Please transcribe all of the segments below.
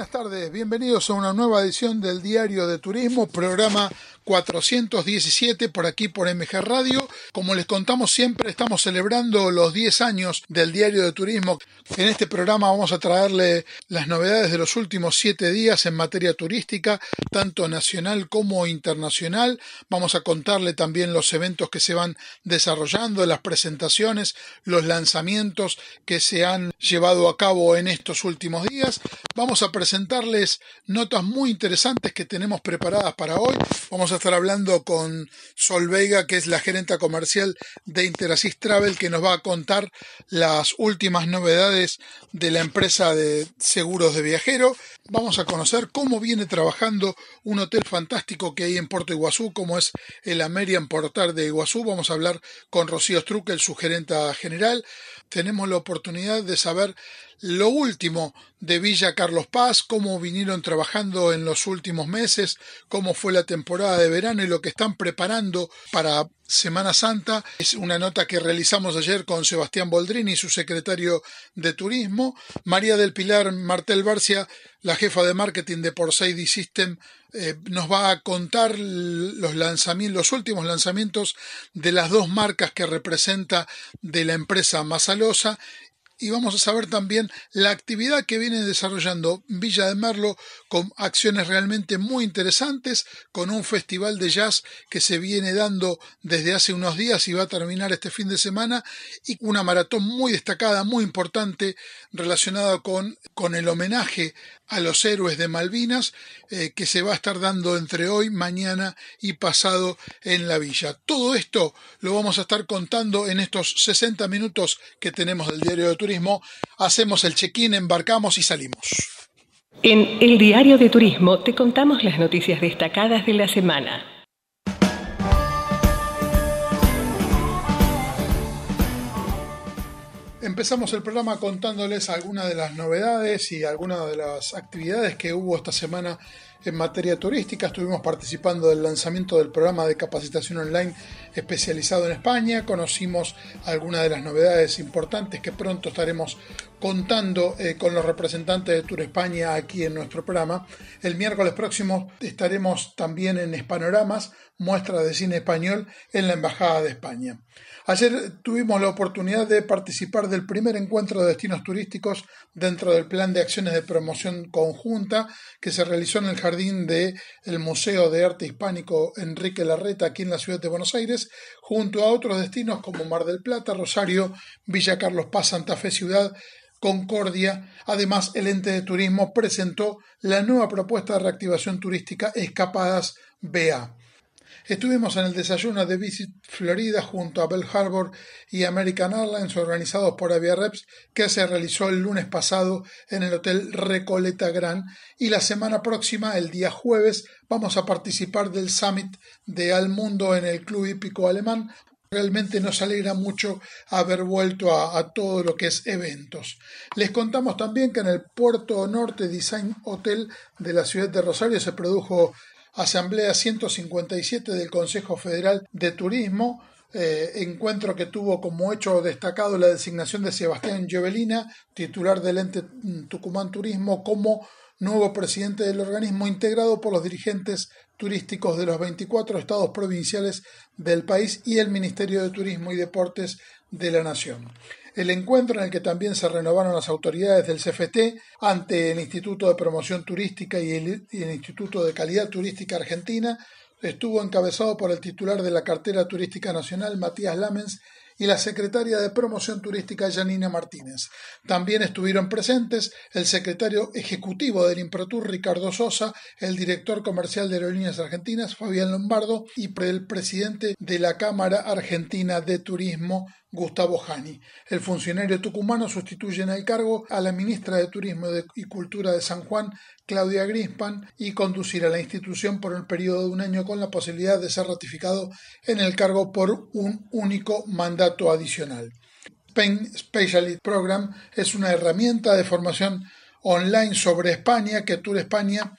buenas tardes. Bienvenidos a una nueva edición del Diario de Turismo, programa 417 por aquí por MG Radio. Como les contamos siempre, estamos celebrando los 10 años del Diario de Turismo. En este programa vamos a traerle las novedades de los últimos 7 días en materia turística, tanto nacional como internacional. Vamos a contarle también los eventos que se van desarrollando, las presentaciones, los lanzamientos que se han llevado a cabo en estos últimos días. Vamos a presentarles notas muy interesantes que tenemos preparadas para hoy. Vamos a estar hablando con Sol Vega, que es la gerenta comercial de Interasis Travel, que nos va a contar las últimas novedades de la empresa de seguros de viajero. Vamos a conocer cómo viene trabajando un hotel fantástico que hay en Puerto Iguazú, como es el Amerian Portar de Iguazú. Vamos a hablar con Rocío Struckel, su gerenta general. Tenemos la oportunidad de saber lo último de Villa Carlos Paz, cómo vinieron trabajando en los últimos meses, cómo fue la temporada de verano y lo que están preparando para Semana Santa. Es una nota que realizamos ayer con Sebastián Boldrini, su secretario de Turismo. María del Pilar Martel Barcia, la jefa de marketing de Porseidi System, eh, nos va a contar los lanzamientos, los últimos lanzamientos de las dos marcas que representa de la empresa Masalosa y vamos a saber también la actividad que viene desarrollando Villa de Merlo con acciones realmente muy interesantes, con un festival de jazz que se viene dando desde hace unos días y va a terminar este fin de semana, y una maratón muy destacada, muy importante, relacionada con, con el homenaje a los héroes de Malvinas, eh, que se va a estar dando entre hoy, mañana y pasado en la villa. Todo esto lo vamos a estar contando en estos 60 minutos que tenemos del diario de turismo. Hacemos el check-in, embarcamos y salimos. En el diario de turismo te contamos las noticias destacadas de la semana. Empezamos el programa contándoles algunas de las novedades y algunas de las actividades que hubo esta semana en materia turística. Estuvimos participando del lanzamiento del programa de capacitación online especializado en España. Conocimos algunas de las novedades importantes que pronto estaremos contando eh, con los representantes de Tour España aquí en nuestro programa. El miércoles próximo estaremos también en Espanoramas, muestra de cine español en la Embajada de España. Ayer tuvimos la oportunidad de participar del primer encuentro de destinos turísticos dentro del plan de acciones de promoción conjunta que se realizó en el jardín del Museo de Arte Hispánico Enrique Larreta aquí en la ciudad de Buenos Aires, junto a otros destinos como Mar del Plata, Rosario, Villa Carlos Paz, Santa Fe Ciudad, Concordia. Además, el ente de turismo presentó la nueva propuesta de reactivación turística Escapadas BA. Estuvimos en el desayuno de Visit Florida junto a Bell Harbor y American Airlines organizados por Aviareps que se realizó el lunes pasado en el Hotel Recoleta Gran y la semana próxima, el día jueves, vamos a participar del Summit de Al Mundo en el Club Hípico Alemán Realmente nos alegra mucho haber vuelto a, a, todo lo que es eventos. Les contamos también que en el Puerto Norte Design Hotel de la ciudad de Rosario se produjo Asamblea 157 del Consejo Federal de Turismo, eh, encuentro que tuvo como hecho destacado la designación de Sebastián Llovelina, titular del ente Tucumán Turismo, como nuevo presidente del organismo integrado por los dirigentes turísticos de los 24 estados provinciales del país y el Ministerio de Turismo y Deportes de la Nación el encuentro en el que también se renovaron las autoridades del CFT ante el Instituto de Promoción Turística y el, Instituto de Calidad Turística Argentina estuvo encabezado por el titular de la cartera turística nacional, Matías Lamens, y la secretaria de Promoción Turística Janina Martínez. También estuvieron presentes el secretario ejecutivo del Improtur Ricardo Sosa, el director comercial de Aerolíneas Argentinas Fabián Lombardo y el presidente de la Cámara Argentina de Turismo Gustavo Jani. El funcionario tucumano sustituye en el cargo a la ministra de Turismo y Cultura de San Juan, Claudia Grispan, y conducirá la institución por el periodo de un año con la posibilidad de ser ratificado en el cargo por un único mandato adicional. Spain Specialist Program es una herramienta de formación online sobre España que Tour España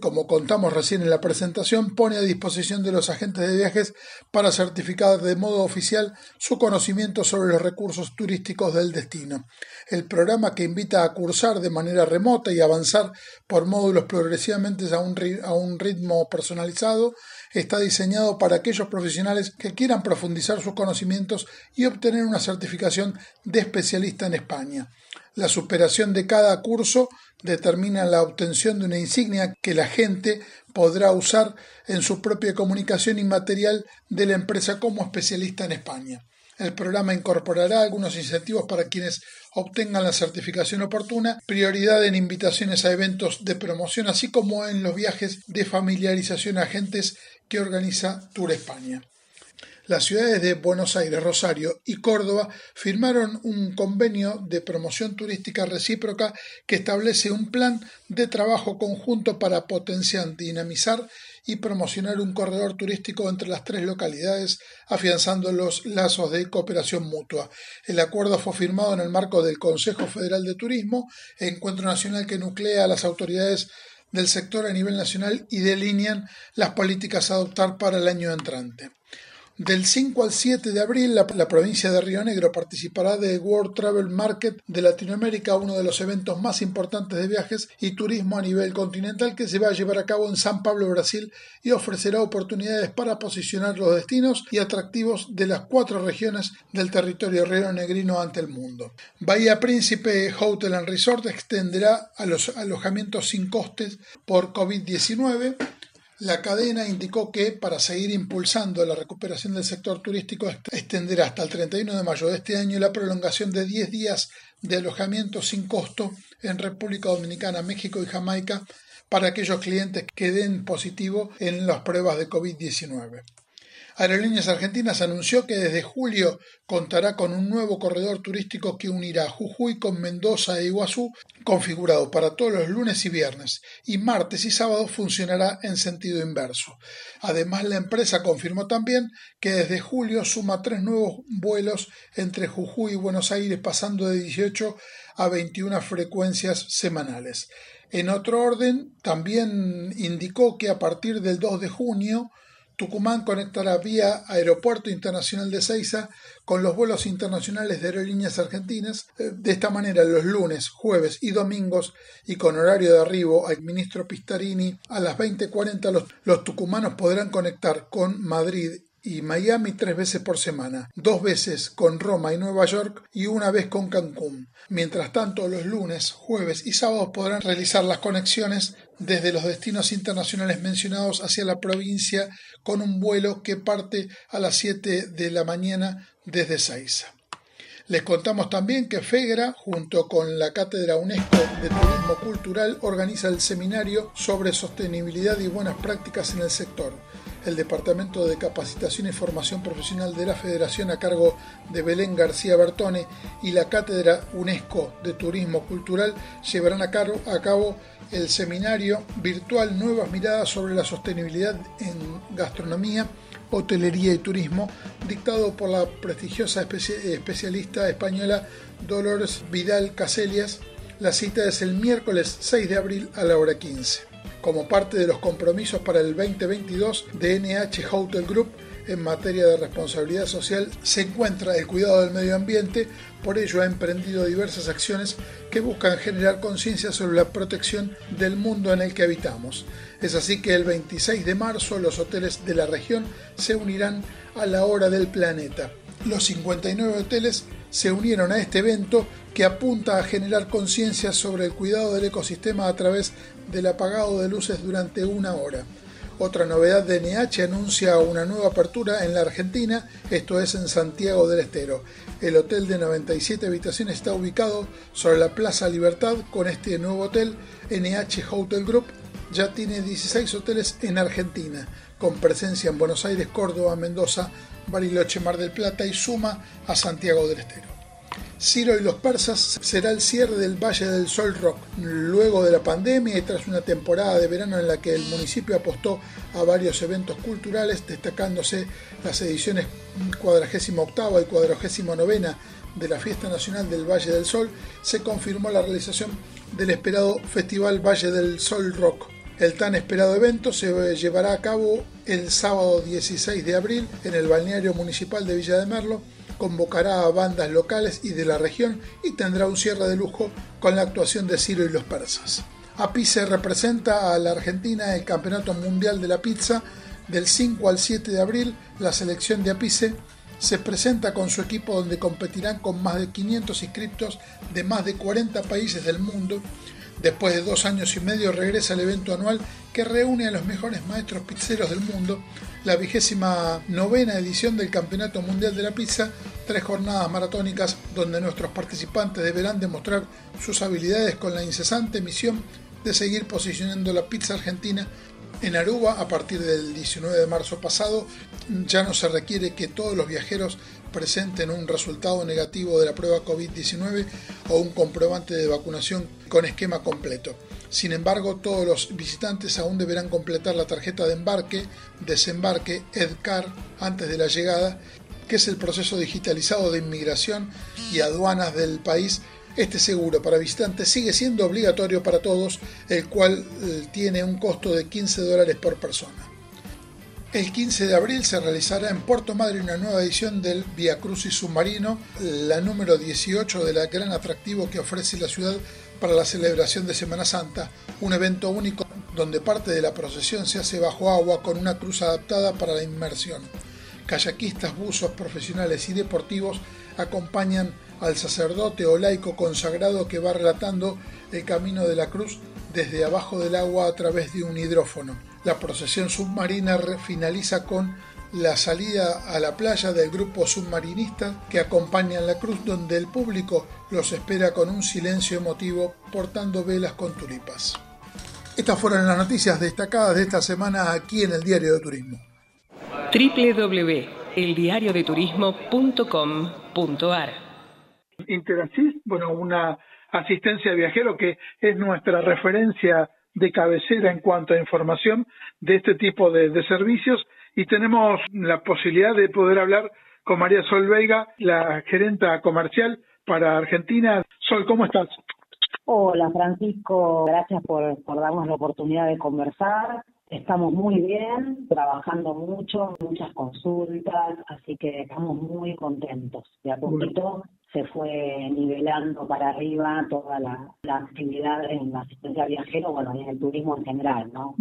como contamos recién en la presentación, pone a disposición de los agentes de viajes para certificar de modo oficial su conocimiento sobre los recursos turísticos del destino. El programa que invita a cursar de manera remota y avanzar por módulos progresivamente a un, a un ritmo personalizado está diseñado para aquellos profesionales que quieran profundizar sus conocimientos y obtener una certificación de especialista en España. La superación de cada curso determina la obtención de una insignia que la gente podrá usar en su propia comunicación inmaterial de la empresa como especialista en España. El programa incorporará algunos incentivos para quienes obtengan la certificación oportuna, prioridad en invitaciones a eventos de promoción, así como en los viajes de familiarización a agentes que organiza Tour España las ciudades de Buenos Aires, Rosario y Córdoba firmaron un convenio de promoción turística recíproca que establece un plan de trabajo conjunto para potenciar, dinamizar y promocionar un corredor turístico entre las tres localidades, afianzando los lazos de cooperación mutua. El acuerdo fue firmado en el marco del Consejo Federal de Turismo, encuentro nacional que nuclea a las autoridades del sector a nivel nacional y delinean las políticas a adoptar para el año entrante. Del 5 al 7 de abril, la, provincia de Río Negro participará de World Travel Market de Latinoamérica, uno de los eventos más importantes de viajes y turismo a nivel continental que se va a llevar a cabo en San Pablo, Brasil, y ofrecerá oportunidades para posicionar los destinos y atractivos de las cuatro regiones del territorio río negrino ante el mundo. Bahía Príncipe Hotel and Resort extenderá a los alojamientos sin costes por COVID-19 la cadena indicó que, para seguir impulsando la recuperación del sector turístico, extenderá hasta el 31 de mayo de este año la prolongación de 10 días de alojamiento sin costo en República Dominicana, México y Jamaica para aquellos clientes que den positivo en las pruebas de COVID-19. Aerolíneas Argentinas anunció que desde julio contará con un nuevo corredor turístico que unirá Jujuy con Mendoza e Iguazú, configurado para todos los lunes y viernes, y martes y sábados funcionará en sentido inverso. Además, la empresa confirmó también que desde julio suma tres nuevos vuelos entre Jujuy y Buenos Aires, pasando de 18 a 21 frecuencias semanales. En otro orden, también indicó que a partir del 2 de junio Tucumán conectará vía Aeropuerto Internacional de Ceiza con los vuelos internacionales de aerolíneas argentinas. Eh, de esta manera, los lunes, jueves y domingos, y con horario de arribo al ministro Pistarini, a las 20.40 los, los tucumanos podrán conectar con Madrid y Miami tres veces por semana, dos veces con Roma y Nueva York y una vez con Cancún. Mientras tanto, los lunes, jueves y sábados podrán realizar las conexiones desde los destinos internacionales mencionados hacia la provincia con un vuelo que parte a las 7 de la mañana desde Seiza. Les contamos también que FEGRA, junto con la Cátedra UNESCO de Turismo Cultural, organiza el seminario sobre sostenibilidad y buenas prácticas en el sector el Departamento de Capacitación y Formación Profesional de la Federación a cargo de Belén García Bertone y la Cátedra UNESCO de Turismo Cultural llevarán a cabo, el seminario virtual Nuevas Miradas sobre la Sostenibilidad en Gastronomía, Hotelería y Turismo, dictado por la prestigiosa especialista española Dolores Vidal Caselias. La cita es el miércoles 6 de abril a la hora 15 como parte de los compromisos para el 2022 de NH Hotel Group en materia de responsabilidad social se encuentra el cuidado del medio ambiente, por ello ha emprendido diversas acciones que buscan generar conciencia sobre la protección del mundo en el que habitamos. Es así que el 26 de marzo los hoteles de la región se unirán a la hora del planeta. Los 59 hoteles se unieron a este evento que apunta a generar conciencia sobre el cuidado del ecosistema a través del apagado de luces durante una hora. Otra novedad de NH anuncia una nueva apertura en la Argentina, esto es en Santiago del Estero. El hotel de 97 habitaciones está ubicado sobre la Plaza Libertad. Con este nuevo hotel, NH Hotel Group ya tiene 16 hoteles en Argentina, con presencia en Buenos Aires, Córdoba, Mendoza, Bariloche, Mar del Plata y suma a Santiago del Estero. Ciro y los persas será el cierre del Valle del Sol Rock. Luego de la pandemia y tras una temporada de verano en la que el municipio apostó a varios eventos culturales, destacándose las ediciones 48 y 49 de la Fiesta Nacional del Valle del Sol, se confirmó la realización del esperado Festival Valle del Sol Rock El tan esperado evento se llevará a cabo el sábado 16 de abril en el balneario municipal de Villa de Merlo. Convocará a bandas locales y de la región y tendrá un cierre de lujo con la actuación de Ciro y los persas. Apice representa a la Argentina en el Campeonato Mundial de la Pizza del 5 al 7 de abril. La selección de Apice se presenta con su equipo donde competirán con más de 500 inscriptos de más de 40 países del mundo Después de dos años y medio regresa el evento anual que reúne a los mejores maestros pizzeros del mundo, la vigésima novena edición del Campeonato Mundial de la Pizza, tres jornadas maratónicas donde nuestros participantes deberán demostrar sus habilidades con la incesante misión de seguir posicionando la pizza argentina en Aruba a partir del 19 de marzo pasado. Ya no se requiere que todos los viajeros presenten un resultado negativo de la prueba COVID-19 o un comprobante de vacunación con esquema completo. Sin embargo, todos los visitantes aún deberán completar la tarjeta de embarque, desembarque, EDCAR antes de la llegada, que es el proceso digitalizado de inmigración y aduanas del país. Este seguro para visitantes sigue siendo obligatorio para todos, el cual eh, tiene un costo de 15 dólares por persona. El 15 de abril se realizará en Puerto Madre una nueva edición del Via Crucis Submarino, la número 18 del gran atractivo que ofrece la ciudad para la celebración de Semana Santa, un evento único donde parte de la procesión se hace bajo agua con una cruz adaptada para la inmersión. Kayakistas, buzos profesionales y deportivos acompañan al sacerdote o laico consagrado que va relatando el camino de la cruz desde abajo del agua a través de un hidrófono. La procesión submarina finaliza con la salida a la playa del grupo submarinista que acompaña la cruz donde el público los espera con un silencio emotivo portando velas con tulipas. Estas fueron las noticias destacadas de esta semana aquí en el Diario de Turismo. www.eldiariodeturismo.com.ar Interassist, bueno, una asistencia de viajero que es nuestra referencia de cabecera en cuanto a información de este tipo de, servicios y tenemos la posibilidad de poder hablar con María Sol Veiga, la gerenta comercial para Argentina. Sol, ¿cómo estás? Hola Francisco, gracias por, por darnos la oportunidad de conversar. Estamos muy bien, trabajando mucho, muchas consultas, así que estamos muy contentos. De a poquito se fue nivelando para arriba toda la, actividad en la asistencia viajero, bueno, y en el turismo en general, ¿no?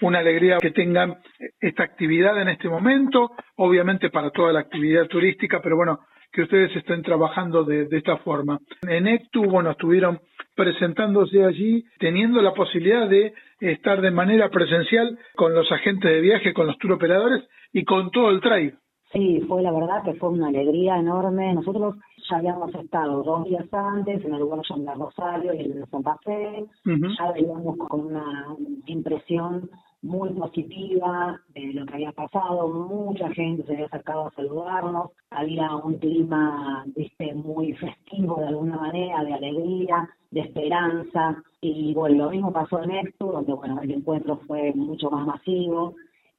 Una alegría que tengan esta actividad en este momento, obviamente para toda la actividad turística, pero bueno, que ustedes estén trabajando de, de esta forma. En ECTU, bueno, estuvieron presentándose allí, teniendo la posibilidad de estar de manera presencial con los agentes de viaje, con los tour operadores y con todo el trade. Sí, fue la verdad que fue una alegría enorme. Nosotros ya habíamos estado dos días antes en el workshop de Rosario y en el Santa Fe. Ya veníamos con una impresión muy positiva de lo que había pasado. Mucha gente se había acercado a saludarnos. Había un clima, viste, muy festivo de alguna manera, de alegría, de esperanza. Y bueno, lo mismo pasó en esto, donde bueno, el encuentro fue mucho más masivo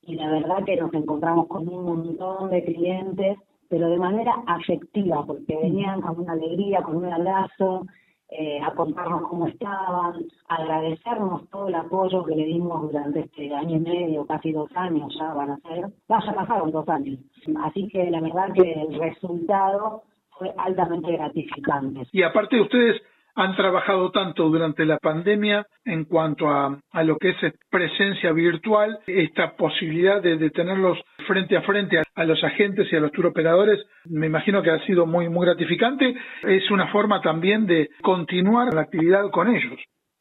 y la verdad que nos encontramos con un montón de clientes, pero de manera afectiva, porque venían con una alegría, con un abrazo, eh, a contarnos cómo estaban, agradecernos todo el apoyo que le dimos durante este año y medio, casi dos años ya van a ser, ya pasaron dos años. Así que la verdad que el resultado fue altamente gratificante. Y aparte ustedes han trabajado tanto durante la pandemia en cuanto a, a lo que es presencia virtual, esta posibilidad de, tenerlos frente a frente a, los agentes y a los tour operadores, me imagino que ha sido muy, muy gratificante. Es una forma también de continuar la actividad con ellos.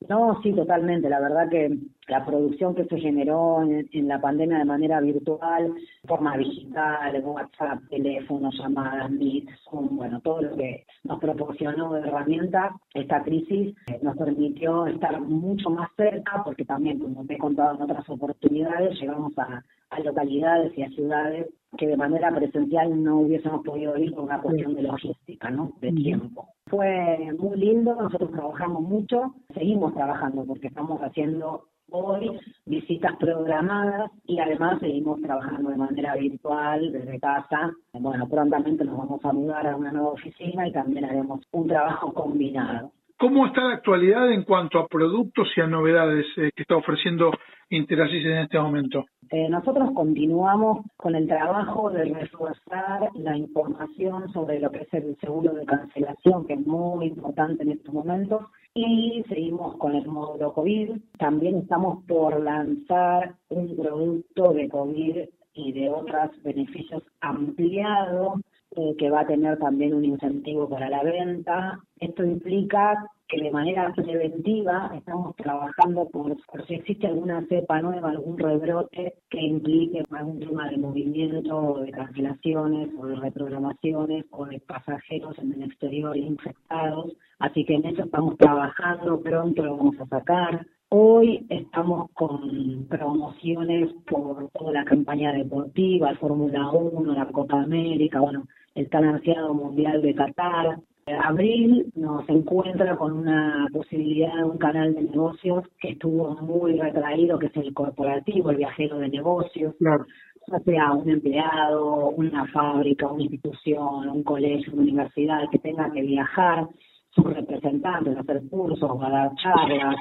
No, sí, totalmente. La verdad que la producción que se generó en, la pandemia de manera virtual, forma digital, WhatsApp, teléfono, llamadas, Meet, bueno, todo lo que nos proporcionó de herramientas, esta crisis eh, nos permitió estar mucho más cerca, porque también, como te he contado en otras oportunidades, llegamos a, a localidades y a ciudades que de manera presencial no hubiésemos podido ir por una cuestión de logística, ¿no? De tiempo. Fue muy lindo, nosotros trabajamos mucho, seguimos trabajando porque estamos haciendo hoy visitas programadas y además seguimos trabajando de manera virtual desde casa. Bueno, prontamente nos vamos a mudar a una nueva oficina y también haremos un trabajo combinado. ¿Cómo está la actualidad en cuanto a productos y a novedades eh, que está ofreciendo Interasis en este momento? Eh, nosotros continuamos con el trabajo de reforzar la información sobre lo que es el seguro de cancelación, que es muy importante en estos momentos, y seguimos con el módulo COVID. También estamos por lanzar un producto de COVID y de otros beneficios ampliados eh, que va a tener también un incentivo para la venta. Esto implica que de manera preventiva estamos trabajando por, si existe alguna cepa nueva, algún rebrote que implique algún tema de movimiento, de cancelaciones o de reprogramaciones o de pasajeros en el exterior infectados. Así que en eso estamos trabajando, pronto lo vamos a sacar. Hoy estamos con promociones por toda la campaña deportiva, Fórmula 1, la Copa América, bueno, el tan ansiado Mundial de Qatar. Abril nos encuentra con una posibilidad de un canal de negocios que estuvo muy retraído, que es el corporativo, el viajero de negocios. Claro. Ya sea un empleado, una fábrica, una institución, un colegio, una universidad que tenga que viajar, sus representantes, hacer cursos, a dar charlas,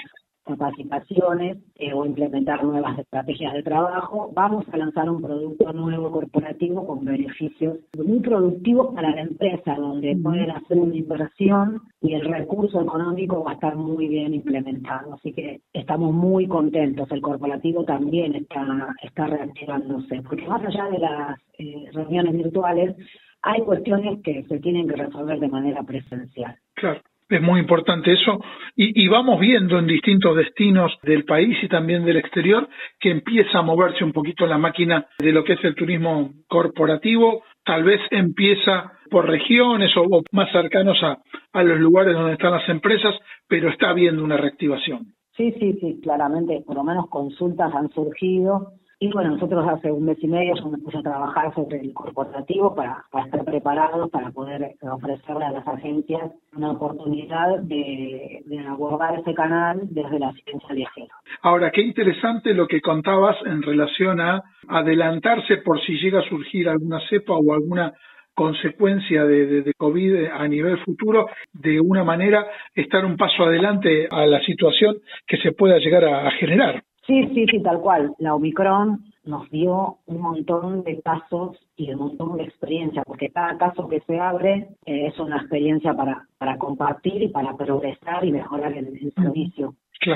capacitaciones eh, o implementar nuevas estrategias de trabajo, vamos a lanzar un producto nuevo corporativo con beneficios muy productivos para la empresa, donde pueden hacer una inversión y el recurso económico va a estar muy bien implementado. Así que estamos muy contentos. El corporativo también está, está reactivándose, porque más allá de las eh, reuniones virtuales, hay cuestiones que se tienen que resolver de manera presencial. Claro. Es muy importante eso. Y, vamos viendo en distintos destinos del país y también del exterior que empieza a moverse un poquito la máquina de lo que es el turismo corporativo. Tal vez empieza por regiones o, más cercanos a, a los lugares donde están las empresas, pero está habiendo una reactivación. Sí, sí, sí, claramente, por lo menos consultas han surgido y bueno, nosotros hace un mes y medio yo me puse a trabajar sobre el corporativo para, estar preparados para poder ofrecerle a las agencias una oportunidad de, abordar ese canal desde la asistencia viajera. Ahora, qué interesante lo que contabas en relación a adelantarse por si llega a surgir alguna cepa o alguna consecuencia de, de, COVID a nivel futuro, de una manera estar un paso adelante a la situación que se pueda llegar a generar. Sí, sí, sí, tal cual. La Omicron nos dio un montón de casos y un montón de experiencia, porque cada caso que se abre eh, es una experiencia para, para compartir y para progresar y mejorar el, servicio.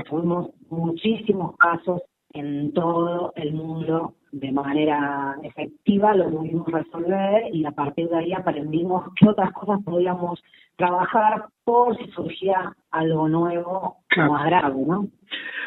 Tuvimos muchísimos casos en todo el mundo de manera efectiva, lo pudimos resolver y a partir de ahí aprendimos qué otras cosas podíamos trabajar por si surgía algo nuevo más grave, ¿no?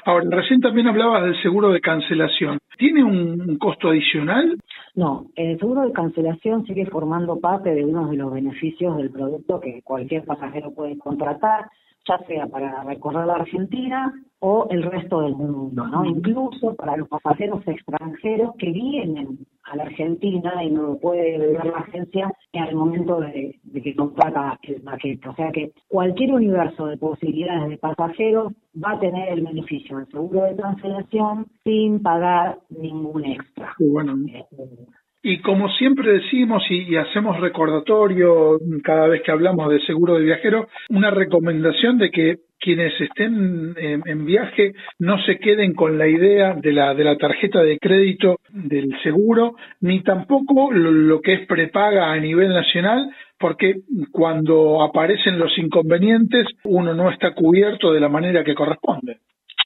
Ahora, recién también hablabas del seguro de cancelación. ¿Tiene un costo adicional? No, el seguro de cancelación sigue formando parte de uno de los beneficios del producto que cualquier pasajero puede contratar ya sea para recorrer la Argentina o el resto del mundo, ¿no? Incluso para los pasajeros extranjeros que vienen a la Argentina y no lo puede ver la agencia en el momento de, que contrata el paquete. O sea que cualquier universo de posibilidades de pasajeros va a tener el beneficio del seguro de cancelación sin pagar ningún extra. Bueno. Este, y como siempre decimos y, hacemos recordatorio cada vez que hablamos de seguro de viajero, una recomendación de que quienes estén en, viaje no se queden con la idea de la, de la tarjeta de crédito del seguro, ni tampoco lo que es prepaga a nivel nacional, porque cuando aparecen los inconvenientes uno no está cubierto de la manera que corresponde.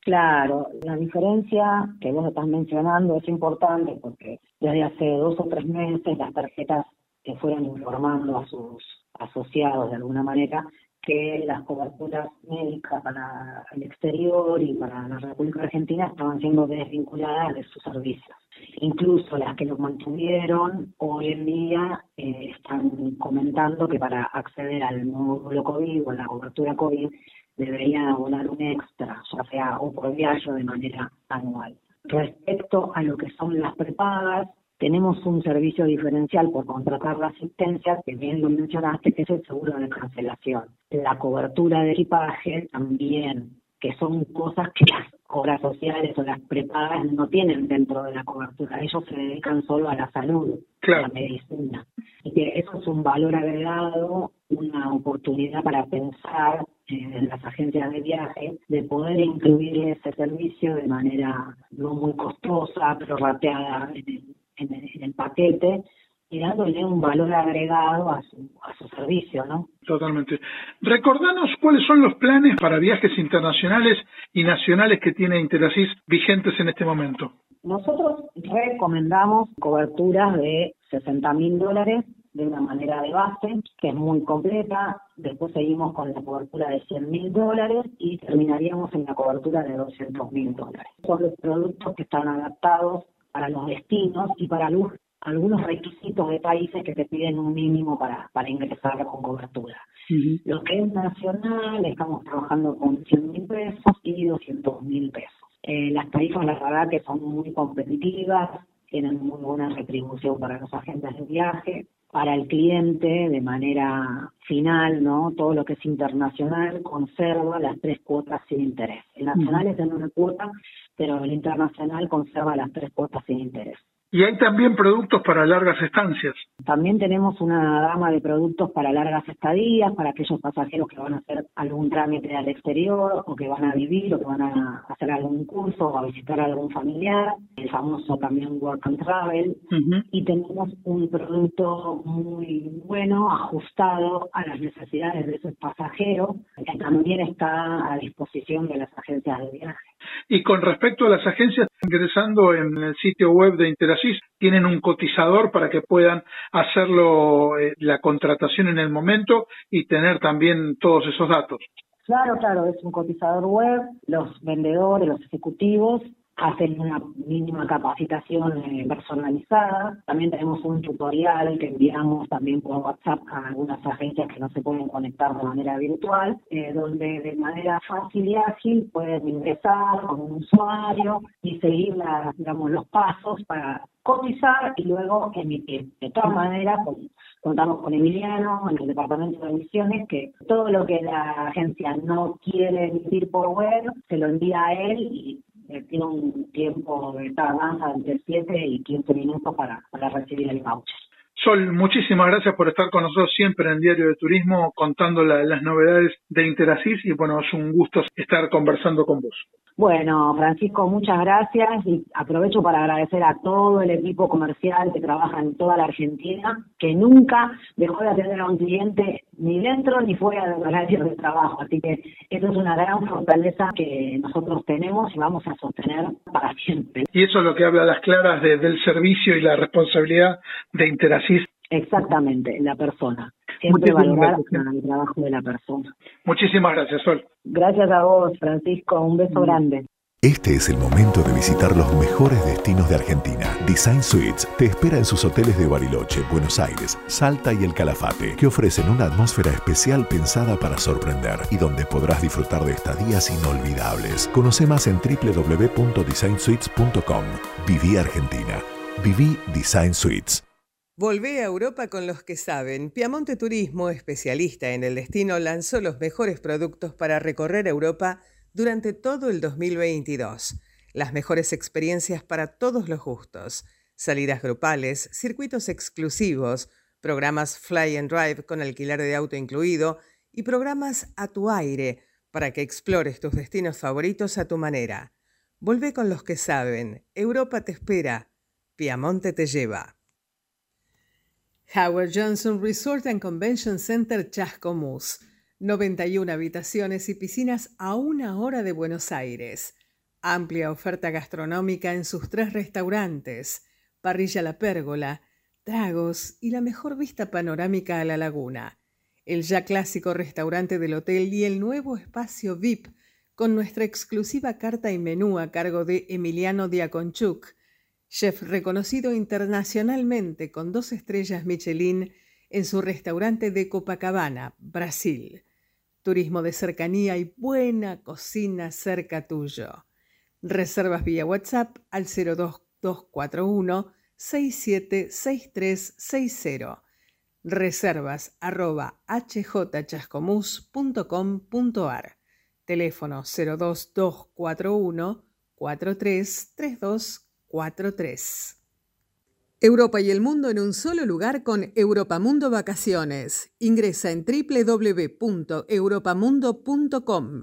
Claro, la diferencia que vos estás mencionando es importante porque desde hace dos o tres meses las tarjetas que fueron informando a sus asociados de alguna manera que las coberturas médicas para el exterior y para la República Argentina estaban siendo desvinculadas de sus servicios. Incluso las que los mantuvieron hoy en día eh, están comentando que para acceder al módulo COVID o a la cobertura COVID deberían abonar un extra, ya sea o por viaje o de manera anual. Respecto a lo que son las prepagas, tenemos un servicio diferencial por contratar la asistencia, que bien lo mencionaste, que es el seguro de cancelación. La cobertura de equipaje también, que son cosas que las obras sociales o las prepagas no tienen dentro de la cobertura. Ellos se dedican solo a la salud, a la medicina. Y que eso es un valor agregado, una oportunidad para pensar eh, las agencias de viaje de poder incluir ese servicio de manera no muy costosa, pero rateada en el, paquete y dándole un valor agregado a su, a su servicio, ¿no? Totalmente. Recordanos cuáles son los planes para viajes internacionales y nacionales que tiene Interasis vigentes en este momento. Nosotros recomendamos coberturas de 60 mil dólares de una manera de base, que es muy completa. Después seguimos con la cobertura de 100 mil dólares y terminaríamos en la cobertura de 200 mil dólares. Son los productos que están adaptados para los destinos y para algunos requisitos de países que te piden un mínimo para, para ingresar con cobertura. Lo que es nacional, estamos trabajando con 100 mil pesos y 200 mil pesos. Eh, las tarifas, la verdad, que son muy competitivas, tienen muy buena retribución para los agentes de viaje para el cliente de manera final, ¿no? Todo lo que es internacional conserva las tres cuotas sin interés. El nacional es de una cuota, pero el internacional conserva las tres cuotas sin interés. Y hay también productos para largas estancias. También tenemos una gama de productos para largas estadías, para aquellos pasajeros que van a hacer algún trámite al exterior, o que van a vivir, o que van a hacer algún curso, o a visitar a algún familiar, el famoso también Work and Travel. Y tenemos un producto muy bueno, ajustado a las necesidades de esos pasajeros, que también está a disposición de las agencias de viaje. Y con respecto a las agencias, ingresando en el sitio web de Interasis, tienen un cotizador para que puedan hacerlo eh, la contratación en el momento y tener también todos esos datos. Claro, claro, es un cotizador web, los vendedores, los ejecutivos hacen una mínima capacitación eh, personalizada. También tenemos un tutorial que enviamos también por WhatsApp a algunas agencias que no se pueden conectar de manera virtual, eh, donde de manera fácil y ágil pueden ingresar con un usuario y seguir digamos, los pasos para cotizar y luego emitir. De todas maneras, contamos con Emiliano en el departamento de emisiones que todo lo que la agencia no quiere emitir por web se lo envía a él y tiene un tiempo de tardanza entre 7 y 15 minutos para, para recibir el voucher. Sol, muchísimas gracias por estar con nosotros siempre en Diario de Turismo contando las novedades de Interasis y bueno, es un gusto estar conversando con vos. Bueno, Francisco, muchas gracias y aprovecho para agradecer a todo el equipo comercial que trabaja en toda la Argentina, que nunca dejó de atender a un cliente ni dentro ni fuera del horario de trabajo. Así que eso es una gran fortaleza que nosotros tenemos y vamos a sostener para siempre. Y eso es lo que habla a las claras del servicio y la responsabilidad de Interasis. Exactamente, la persona siempre valorar el trabajo de la persona. Muchísimas gracias, Sol. Gracias a vos, Francisco. Un beso mm. grande. Este es el momento de visitar los mejores destinos de Argentina. Design Suites te espera en sus hoteles de Bariloche, Buenos Aires, Salta y El Calafate, que ofrecen una atmósfera especial pensada para sorprender y donde podrás disfrutar de estadías inolvidables. Conoce más en www.designsuites.com. Viví Argentina. Viví Design Suites. Volvé a Europa con los que saben. Piamonte Turismo, especialista en el destino, lanzó los mejores productos para recorrer Europa durante todo el 2022. Las mejores experiencias para todos los gustos. Salidas grupales, circuitos exclusivos, programas Fly and Drive con alquiler de auto incluido y programas a tu aire para que explores tus destinos favoritos a tu manera. Volvé con los que saben. Europa te espera. Piamonte te lleva. Howard Johnson Resort and Convention Center Chascomús. 91 habitaciones y piscinas a una hora de Buenos Aires. Amplia oferta gastronómica en sus tres restaurantes, parrilla La Pérgola, tragos y la mejor vista panorámica a la laguna. El ya clásico restaurante del hotel y el nuevo espacio VIP con nuestra exclusiva carta y menú a cargo de Emiliano Diaconchuk, chef reconocido internacionalmente con dos estrellas Michelin en su restaurante de Copacabana, Brasil. Turismo de cercanía y buena cocina cerca tuyo. Reservas vía WhatsApp al 02241 676360. Reservas arroba hjchascomus.com.ar. Teléfono 02241 4332 43. Europa y el mundo en un solo lugar con Europamundo Vacaciones. Ingresa en www.europamundo.com.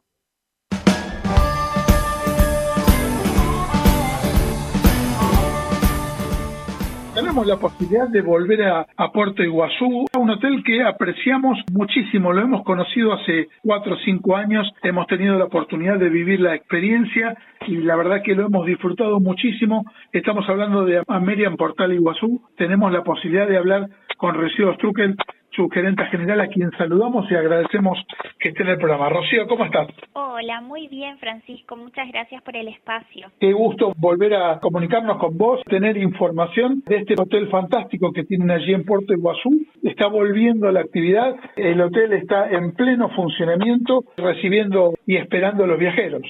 Tenemos la posibilidad de volver a, Puerto Iguazú, un hotel que apreciamos muchísimo, lo hemos conocido hace cuatro o cinco años, hemos tenido la oportunidad de vivir la experiencia y la verdad que lo hemos disfrutado muchísimo. Estamos hablando de Amerian Portal Iguazú, tenemos la posibilidad de hablar con Rocío Struckel, su gerente general, a quien saludamos y agradecemos que esté en el programa. Rocío, ¿cómo estás? Hola, muy bien, Francisco. Muchas gracias por el espacio. Qué gusto volver a comunicarnos con vos, tener información de este hotel fantástico que tienen allí en Puerto Iguazú. Está volviendo a la actividad. El hotel está en pleno funcionamiento, recibiendo y esperando a los viajeros.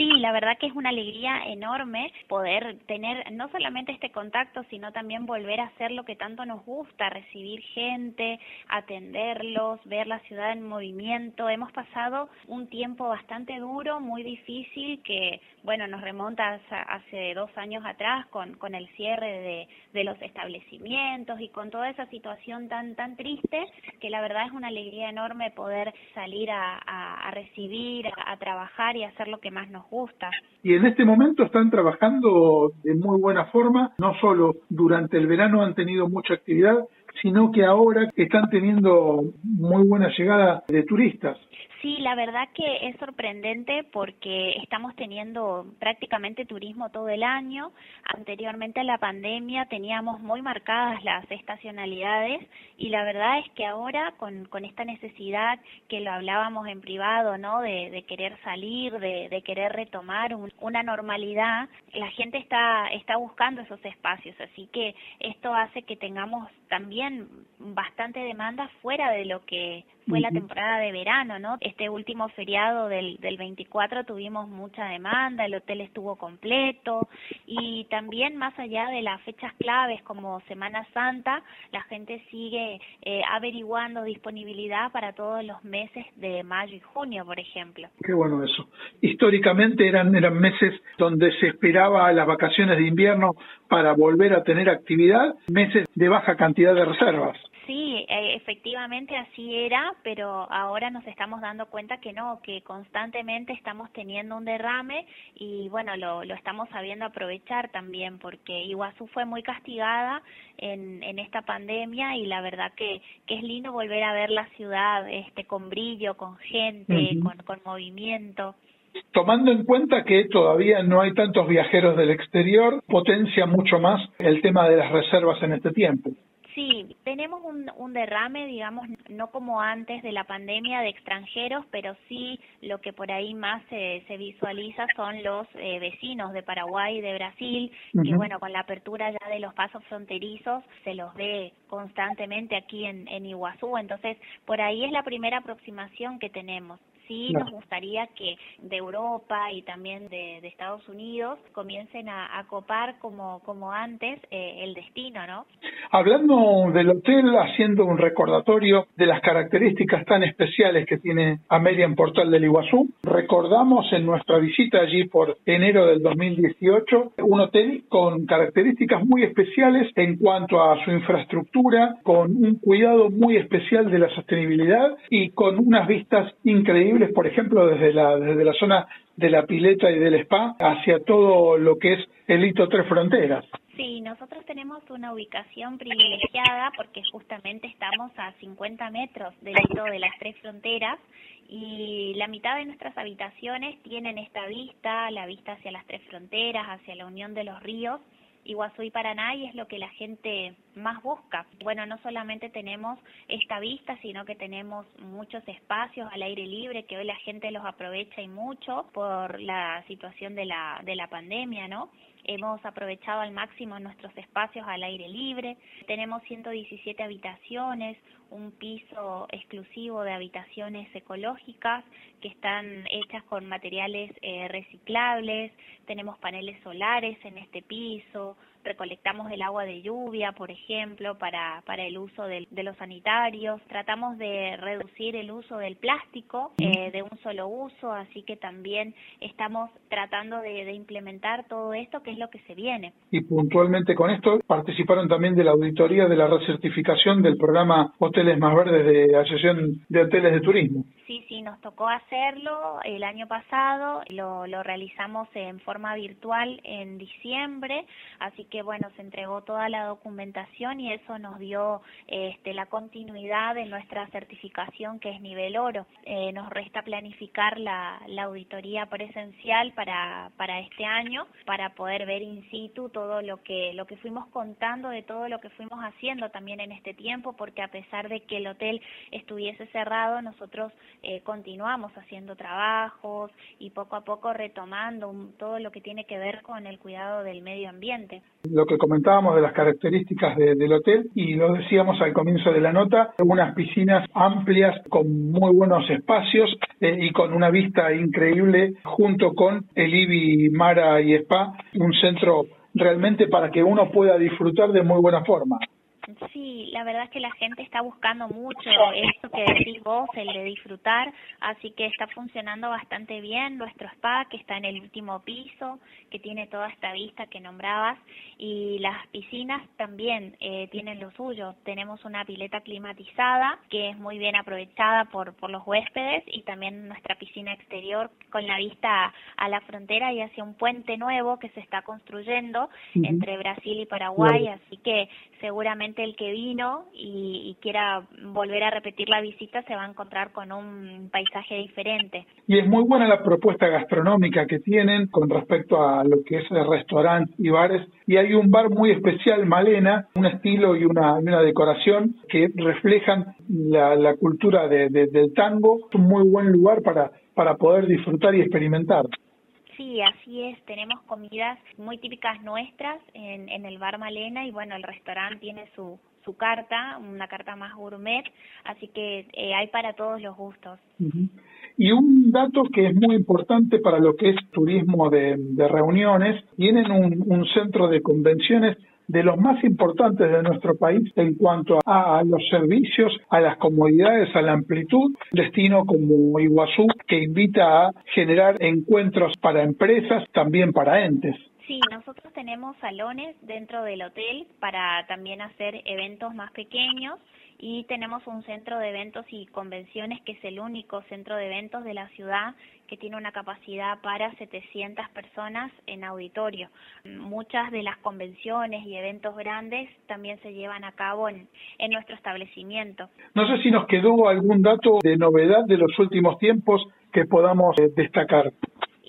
Sí, la verdad que es una alegría enorme poder tener no solamente este contacto, sino también volver a hacer lo que tanto nos gusta, recibir gente, atenderlos, ver la ciudad en movimiento. Hemos pasado un tiempo bastante duro, muy difícil, que bueno, nos remonta hace dos años atrás con, con el cierre de, de los establecimientos y con toda esa situación tan, tan triste, que la verdad es una alegría enorme poder salir a, a, recibir, a trabajar y hacer lo que más nos gusta. Y en este momento están trabajando de muy buena forma, no solo durante el verano han tenido mucha actividad, sino que ahora están teniendo muy buena llegada de turistas. Sí, la verdad que es sorprendente porque estamos teniendo prácticamente turismo todo el año. Anteriormente a la pandemia teníamos muy marcadas las estacionalidades y la verdad es que ahora con, con esta necesidad que lo hablábamos en privado, ¿no? De, de querer salir, de, de querer retomar una normalidad, la gente está, está buscando esos espacios. Así que esto hace que tengamos también bastante demanda fuera de lo que fue la temporada de verano, ¿no? Este último feriado del, del 24 tuvimos mucha demanda, el hotel estuvo completo y también más allá de las fechas claves como Semana Santa, la gente sigue eh, averiguando disponibilidad para todos los meses de mayo y junio, por ejemplo. Qué bueno eso. Históricamente eran, eran meses donde se esperaba las vacaciones de invierno para volver a tener actividad, meses de baja cantidad de reservas. Sí, eh, efectivamente así era, pero ahora nos estamos dando cuenta que no, que constantemente estamos teniendo un derrame y bueno, lo, lo estamos sabiendo aprovechar también porque Iguazú fue muy castigada en, en esta pandemia y la verdad que, que es lindo volver a ver la ciudad este con brillo, con gente, con, con movimiento tomando en cuenta que todavía no hay tantos viajeros del exterior, potencia mucho más el tema de las reservas en este tiempo. Sí, tenemos un, un derrame, digamos, no como antes de la pandemia de extranjeros, pero sí lo que por ahí más se, se visualiza son los eh, vecinos de Paraguay y de Brasil, que bueno, con la apertura ya de los pasos fronterizos se los ve constantemente aquí en, en Iguazú, entonces por ahí es la primera aproximación que tenemos sí nos gustaría que de Europa y también de, Estados Unidos comiencen a, copar como, como antes eh, el destino, ¿no? Hablando del hotel, haciendo un recordatorio de las características tan especiales que tiene Amelia en Portal del Iguazú, recordamos en nuestra visita allí por enero del 2018 un hotel con características muy especiales en cuanto a su infraestructura, con un cuidado muy especial de la sostenibilidad y con unas vistas increíbles por ejemplo, desde la, desde la zona de la pileta y del spa hacia todo lo que es el hito Tres Fronteras. Sí, nosotros tenemos una ubicación privilegiada porque justamente estamos a 50 metros del hito de las Tres Fronteras y la mitad de nuestras habitaciones tienen esta vista, la vista hacia las Tres Fronteras, hacia la unión de los ríos Iguazú y Paraná y es lo que la gente más busca. Bueno, no solamente tenemos esta vista, sino que tenemos muchos espacios al aire libre que hoy la gente los aprovecha y mucho por la situación de la, de la pandemia, ¿no? Hemos aprovechado al máximo nuestros espacios al aire libre. Tenemos 117 habitaciones, un piso exclusivo de habitaciones ecológicas que están hechas con materiales eh, reciclables, tenemos paneles solares en este piso, recolectamos el agua de lluvia, por ejemplo, para, para el uso de, los sanitarios, tratamos de reducir el uso del plástico eh, de un solo uso, así que también estamos tratando de, de, implementar todo esto, que es lo que se viene. Y puntualmente con esto participaron también de la auditoría de la recertificación del programa Hoteles Más Verdes de Asociación de Hoteles de Turismo. Sí, sí, nos tocó hacerlo el año pasado, lo, lo realizamos en forma virtual en diciembre, así que bueno, se entregó toda la documentación y eso nos dio este, la continuidad de nuestra certificación que es nivel oro. Eh, nos resta planificar la, la auditoría presencial para, para este año para poder ver in situ todo lo que, lo que fuimos contando de todo lo que fuimos haciendo también en este tiempo, porque a pesar de que el hotel estuviese cerrado, nosotros eh, continuamos haciendo trabajos y poco a poco retomando todo lo que tiene que ver con el cuidado del medio ambiente. Lo que comentábamos de las características del hotel y lo decíamos al comienzo de la nota, unas piscinas amplias con muy buenos espacios eh, y con una vista increíble junto con el IBI Mara y Spa, un centro realmente para que uno pueda disfrutar de muy buena forma. Sí, la verdad es que la gente está buscando mucho esto que decís vos, el de disfrutar, así que está funcionando bastante bien. Nuestro spa que está en el último piso, que tiene toda esta vista que nombrabas y las piscinas también eh, tienen lo suyo. Tenemos una pileta climatizada que es muy bien aprovechada por, por los huéspedes y también nuestra piscina exterior con la vista a la frontera y hacia un puente nuevo que se está construyendo entre Brasil y Paraguay, así que seguramente el que vino y, quiera volver a repetir la visita se va a encontrar con un paisaje diferente. Y es muy buena la propuesta gastronómica que tienen con respecto a lo que es el restaurante y bares. Y hay un bar muy especial, Malena, un estilo y una, una decoración que reflejan la, cultura del tango. Un muy buen lugar para, para poder disfrutar y experimentar. Sí, así es. Tenemos comidas muy típicas nuestras en, en el bar Malena y bueno, el restaurante tiene su, su carta, una carta más gourmet, así que eh, hay para todos los gustos. Y un dato que es muy importante para lo que es turismo de, reuniones, tienen un, un centro de convenciones de los más importantes de nuestro país en cuanto a, los servicios, a las comodidades, a la amplitud. Destino como Iguazú que invita a generar encuentros para empresas, también para entes. Sí, nosotros tenemos salones dentro del hotel para también hacer eventos más pequeños y tenemos un centro de eventos y convenciones que es el único centro de eventos de la ciudad que tiene una capacidad para 700 personas en auditorio. Muchas de las convenciones y eventos grandes también se llevan a cabo en, en nuestro establecimiento. No sé si nos quedó algún dato de novedad de los últimos tiempos que podamos eh, destacar.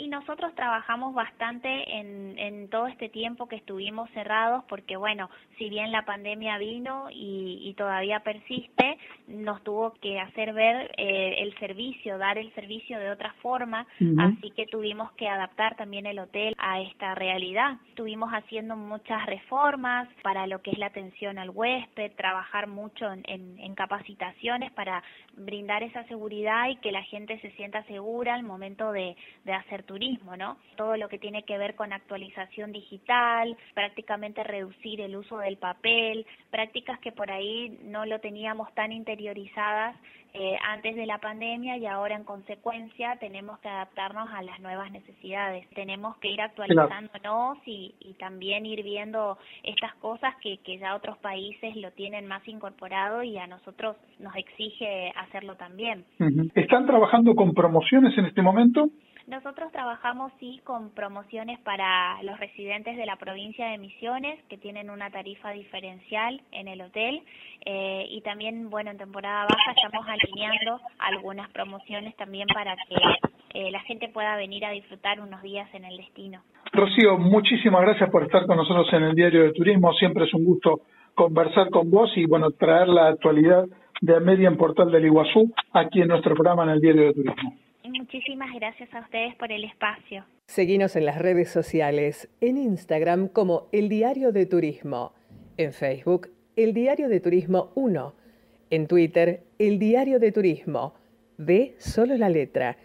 Y nosotros trabajamos bastante en, en todo este tiempo que estuvimos cerrados, porque bueno, si bien la pandemia vino y, y todavía persiste, nos tuvo que hacer ver eh, el servicio, dar el servicio de otra forma, así que tuvimos que adaptar también el hotel a esta realidad. Estuvimos haciendo muchas reformas para lo que es la atención al huésped, trabajar mucho en, en capacitaciones para brindar esa seguridad y que la gente se sienta segura al momento de, de hacer turismo, ¿no? Todo lo que tiene que ver con actualización digital, prácticamente reducir el uso del papel, prácticas que por ahí no lo teníamos tan interiorizadas eh, antes de la pandemia y ahora en consecuencia tenemos que adaptarnos a las nuevas necesidades. Tenemos que ir actualizándonos y, y también ir viendo estas cosas que, que ya otros países lo tienen más incorporado y a nosotros nos exige hacerlo también. ¿Están trabajando con promociones en este momento? Nosotros trabajamos sí con promociones para los residentes de la provincia de Misiones que tienen una tarifa diferencial en el hotel eh, y también, bueno, en temporada baja estamos alineando algunas promociones también para que eh, la gente pueda venir a disfrutar unos días en el destino. Rocío, muchísimas gracias por estar con nosotros en el Diario de Turismo. Siempre es un gusto conversar con vos y, bueno, traer la actualidad de Media en Portal del Iguazú aquí en nuestro programa en el Diario de Turismo. Muchísimas gracias a ustedes por el espacio. Seguinos en las redes sociales, en Instagram como El Diario de Turismo, en Facebook El Diario de Turismo 1, en Twitter El Diario de Turismo, ve solo la letra.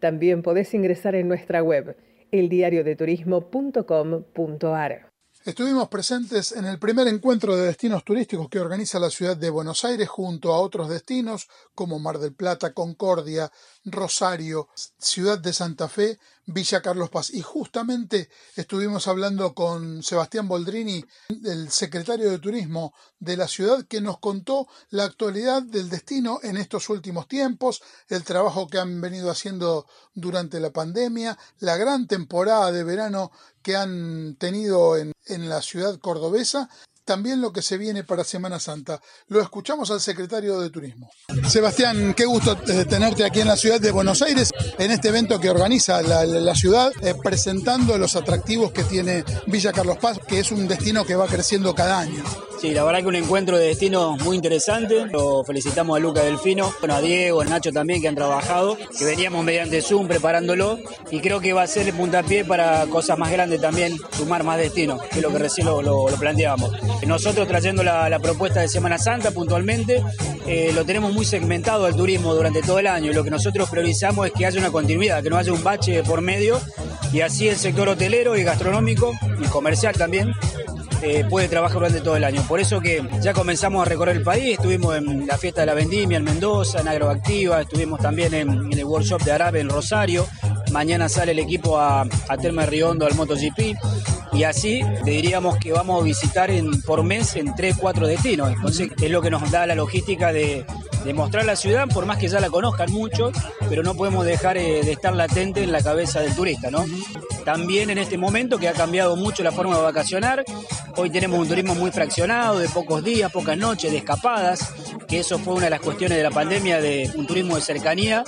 También podés ingresar en nuestra web eldiariodeturismo.com.ar. Estuvimos presentes en el primer encuentro de destinos turísticos que organiza la ciudad de Buenos Aires junto a otros destinos como Mar del Plata, Concordia, Rosario, Ciudad de Santa Fe, Villa Carlos Paz. Y justamente estuvimos hablando con Sebastián Boldrini, el secretario de Turismo de la ciudad, que nos contó la actualidad del destino en estos últimos tiempos, el trabajo que han venido haciendo durante la pandemia, la gran temporada de verano que han tenido en, en la ciudad cordobesa también lo que se viene para Semana Santa. Lo escuchamos al secretario de Turismo. Sebastián, qué gusto eh, tenerte aquí en la ciudad de Buenos Aires, en este evento que organiza la, ciudad, eh, presentando los atractivos que tiene Villa Carlos Paz, que es un destino que va creciendo cada año. Sí, la verdad que un encuentro de destinos muy interesante. Lo felicitamos a Luca Delfino, bueno, a Diego, a Nacho también que han trabajado, que veníamos mediante Zoom preparándolo y creo que va a ser el puntapié para cosas más grandes también, sumar más destinos, que es lo que recién lo, planteábamos. Nosotros trayendo la, propuesta de Semana Santa puntualmente, eh, lo tenemos muy segmentado al turismo durante todo el año. Lo que nosotros priorizamos es que haya una continuidad, que no haya un bache por medio. Y así el sector hotelero y gastronómico y comercial también eh, puede trabajar durante todo el año. Por eso que ya comenzamos a recorrer el país, estuvimos en la fiesta de la vendimia en Mendoza, en Agroactiva, estuvimos también en, el workshop de Arabe en Rosario, mañana sale el equipo a, a Terma Riondo al MotoGP y así diríamos que vamos a visitar por mes en 3, 4 destinos. Entonces es lo que nos da la logística de, mostrar la ciudad, por más que ya la conozcan mucho, pero no podemos dejar eh, de estar latente en la cabeza del turista, ¿no? También en este momento que ha cambiado mucho la forma de vacacionar, hoy tenemos un turismo muy fraccionado, de pocos días, pocas noches, de escapadas, que eso fue una de las cuestiones de la pandemia, de un turismo de cercanía,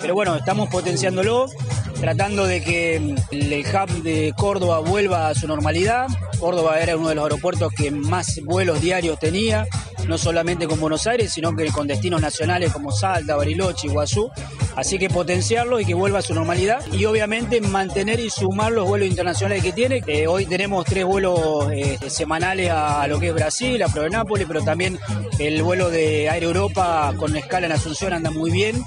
pero bueno, estamos potenciándolo, tratando de que el hub de Córdoba vuelva a su normalidad. Córdoba era uno de los aeropuertos que más vuelos diarios tenía, no solamente con Buenos Aires, sino que con destinos nacionales como Salta, Bariloche, Iguazú. Así que potenciarlo y que vuelva a su normalidad y obviamente mantener y sumar los vuelos internacionales que tiene. hoy tenemos tres vuelos eh, semanales a, lo que es Brasil, a Provenápolis, pero también el vuelo de Aire Europa con escala en Asunción anda muy bien.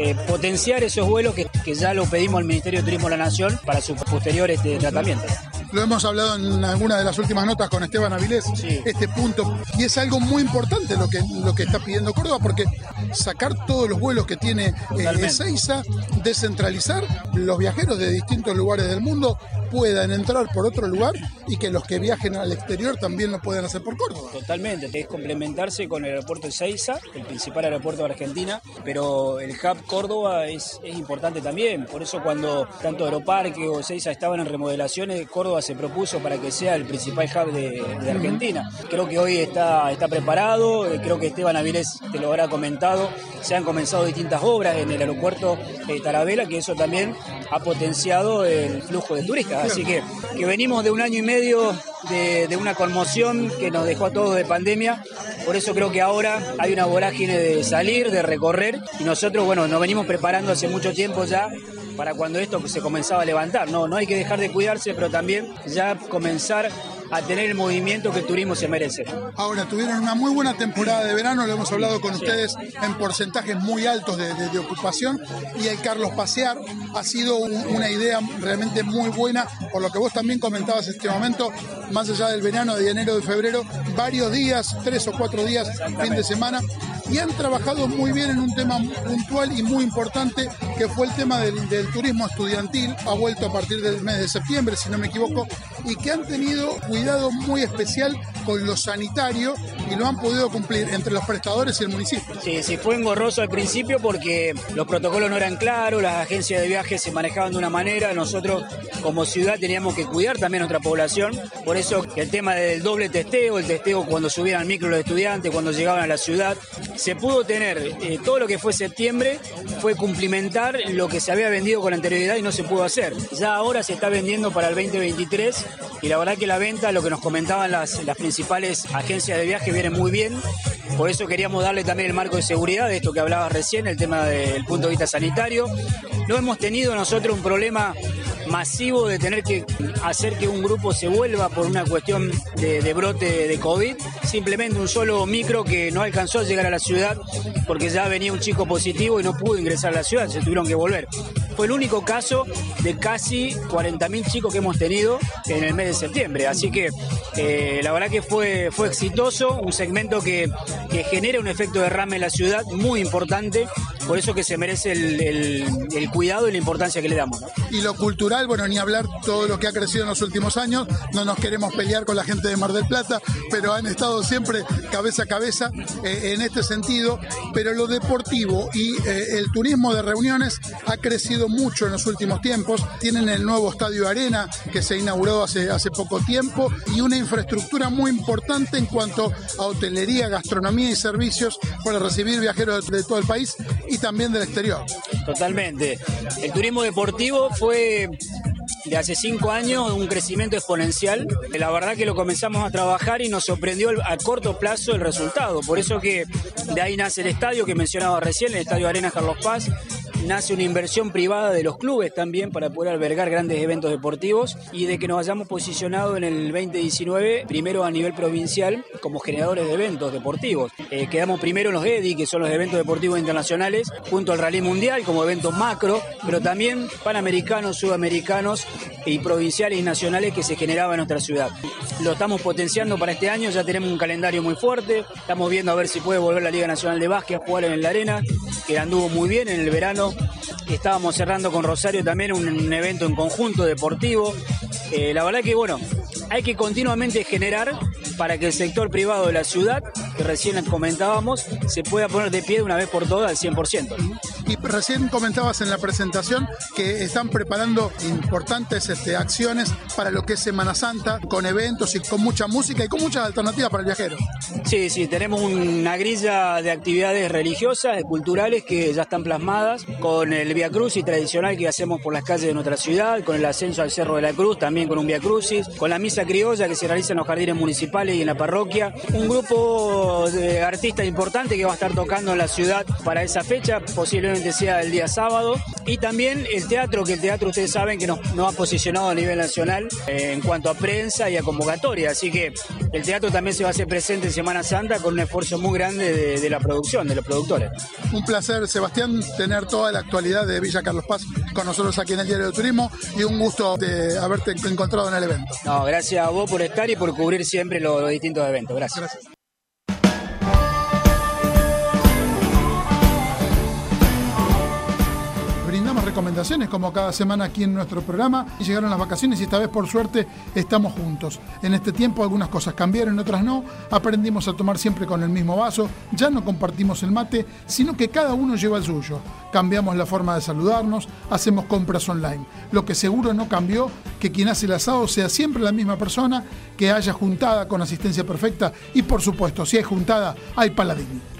Eh, potenciar esos vuelos que, que, ya lo pedimos al Ministerio de Turismo de la Nación para su posterior este, tratamiento. Lo hemos hablado en alguna de las últimas notas con Esteban Avilés, este punto, y es algo muy importante lo que, lo que está pidiendo Córdoba, porque sacar todos los vuelos que tiene eh, Ezeiza, descentralizar los viajeros de distintos lugares del mundo puedan entrar por otro lugar y que los que viajen al exterior también lo puedan hacer por Córdoba. Totalmente, es complementarse con el aeropuerto de Ezeiza, el principal aeropuerto de Argentina, pero el hub Córdoba es, importante también, por eso cuando tanto Aeroparque o Ezeiza estaban en remodelaciones, Córdoba se propuso para que sea el principal hub de, Argentina. Creo que hoy está, está preparado, eh, creo que Esteban Avilés te lo habrá comentado, se han comenzado distintas obras en el aeropuerto de Tarabela, que eso también ha potenciado el flujo de turistas. Así que, que venimos de un año y medio de, de, una conmoción que nos dejó a todos de pandemia. Por eso creo que ahora hay una vorágine de salir, de recorrer. Y nosotros, bueno, nos venimos preparando hace mucho tiempo ya para cuando esto se comenzaba a levantar. No, no hay que dejar de cuidarse, pero también ya comenzar a tener el movimiento que el turismo se merece. Ahora, tuvieron una muy buena temporada de verano, lo hemos hablado con ustedes en porcentajes muy altos de, ocupación y el Carlos Pasear ha sido una idea realmente muy buena, por lo que vos también comentabas en este momento, más allá del verano de enero de febrero, varios días, tres o cuatro días, fin de semana, y han trabajado muy bien en un tema puntual y muy importante que fue el tema del, del turismo estudiantil, ha vuelto a partir del mes de septiembre, si no me equivoco, y que han tenido cuidado muy especial con lo sanitario y lo han podido cumplir entre los prestadores y el municipio. Sí, sí, fue engorroso al principio porque los protocolos no eran claros, las agencias de viajes se manejaban de una manera, nosotros como ciudad teníamos que cuidar también a nuestra población, por eso el tema del doble testeo, el testeo cuando subían al micro los estudiantes, cuando llegaban a la ciudad, se pudo tener eh, todo lo que fue septiembre, fue cumplimentar lo que se había vendido con anterioridad y no se pudo hacer. Ya ahora se está vendiendo para el 2023 y la verdad que la venta, lo que nos comentaban las, las principales agencias de viaje, viene muy bien. Por eso queríamos darle también el marco de seguridad, de esto que hablabas recién, el tema del punto de vista sanitario. No hemos tenido nosotros un problema masivo de tener que hacer que un grupo se vuelva por una cuestión de, brote de COVID, simplemente un solo micro que no alcanzó a llegar a la ciudad porque ya venía un chico positivo y no pudo ingresar a la ciudad, se tuvieron que volver. Fue el único caso de casi 40.000 chicos que hemos tenido en el mes de septiembre, así que eh, la verdad que fue, fue exitoso, un segmento que, que genera un efecto de rama en la ciudad muy importante, por eso que se merece el, cuidado y la importancia que le damos. Y lo cultural, bueno, ni hablar todo lo que ha crecido en los últimos años, no nos queremos pelear con la gente de Mar del Plata, pero han estado siempre cabeza a cabeza eh, en este sentido, pero lo deportivo y eh, el turismo de reuniones ha crecido mucho en los últimos tiempos, tienen el nuevo Estadio Arena que se inauguró hace, hace poco tiempo y una infraestructura muy importante en cuanto a hotelería, gastronomía y servicios para recibir viajeros de, todo el país y también del exterior. Totalmente. El turismo deportivo fue de hace cinco años un crecimiento exponencial. La verdad que lo comenzamos a trabajar y nos sorprendió a corto plazo el resultado. Por eso que de ahí nace el estadio que mencionaba recién, el Estadio Arena Carlos Paz, nace una inversión privada de los clubes también para poder albergar grandes eventos deportivos y de que nos hayamos posicionado en el 2019 primero a nivel provincial como generadores de eventos deportivos. Eh, quedamos primero en los EDI, que son los eventos deportivos internacionales, junto al Rally Mundial como eventos macro, pero también panamericanos, sudamericanos y provinciales y nacionales que se generaban en nuestra ciudad. Lo estamos potenciando para este año, ya tenemos un calendario muy fuerte, estamos viendo a ver si puede volver la Liga Nacional de Básquet a jugar en la arena, que anduvo muy bien en el verano Estábamos cerrando con Rosario también un, evento en conjunto deportivo. Eh, la verdad que, bueno, hay que continuamente generar para que el sector privado de la ciudad, que recién comentábamos, se pueda poner de pie de una vez por todas al 100%. Y recién comentabas en la presentación que están preparando importantes este, acciones para lo que es Semana Santa, con eventos y con mucha música y con muchas alternativas para el viajero. Sí, sí, tenemos una grilla de actividades religiosas, culturales que ya están plasmadas, con el Via Crucis tradicional que hacemos por las calles de nuestra ciudad, con el ascenso al Cerro de la Cruz, también con un Via Crucis, con la misa criolla que se realiza en los jardines municipales y en la parroquia. Un grupo de artistas importante que va a estar tocando en la ciudad para esa fecha, posiblemente sea el día sábado. Y también el teatro, que el teatro ustedes saben que nos, ha posicionado a nivel nacional en cuanto a prensa y a convocatoria. Así que el teatro también se va a hacer presente en Semana Santa con un esfuerzo muy grande de, de la producción, de los productores. Un placer, Sebastián, tener toda la actualidad de Villa Carlos Paz con nosotros aquí en el Diario de Turismo y un gusto de haberte encontrado en el evento. No, gracias a vos por estar y por cubrir siempre los, distintos eventos. Gracias. Recomendaciones como cada semana aquí en nuestro programa. Y llegaron las vacaciones y esta vez por suerte estamos juntos. En este tiempo algunas cosas cambiaron, otras no. Aprendimos a tomar siempre con el mismo vaso. Ya no compartimos el mate, sino que cada uno lleva el suyo. Cambiamos la forma de saludarnos, hacemos compras online. Lo que seguro no cambió, que quien hace el asado sea siempre la misma persona, que haya juntada con asistencia perfecta y por supuesto, si hay juntada, hay paladín.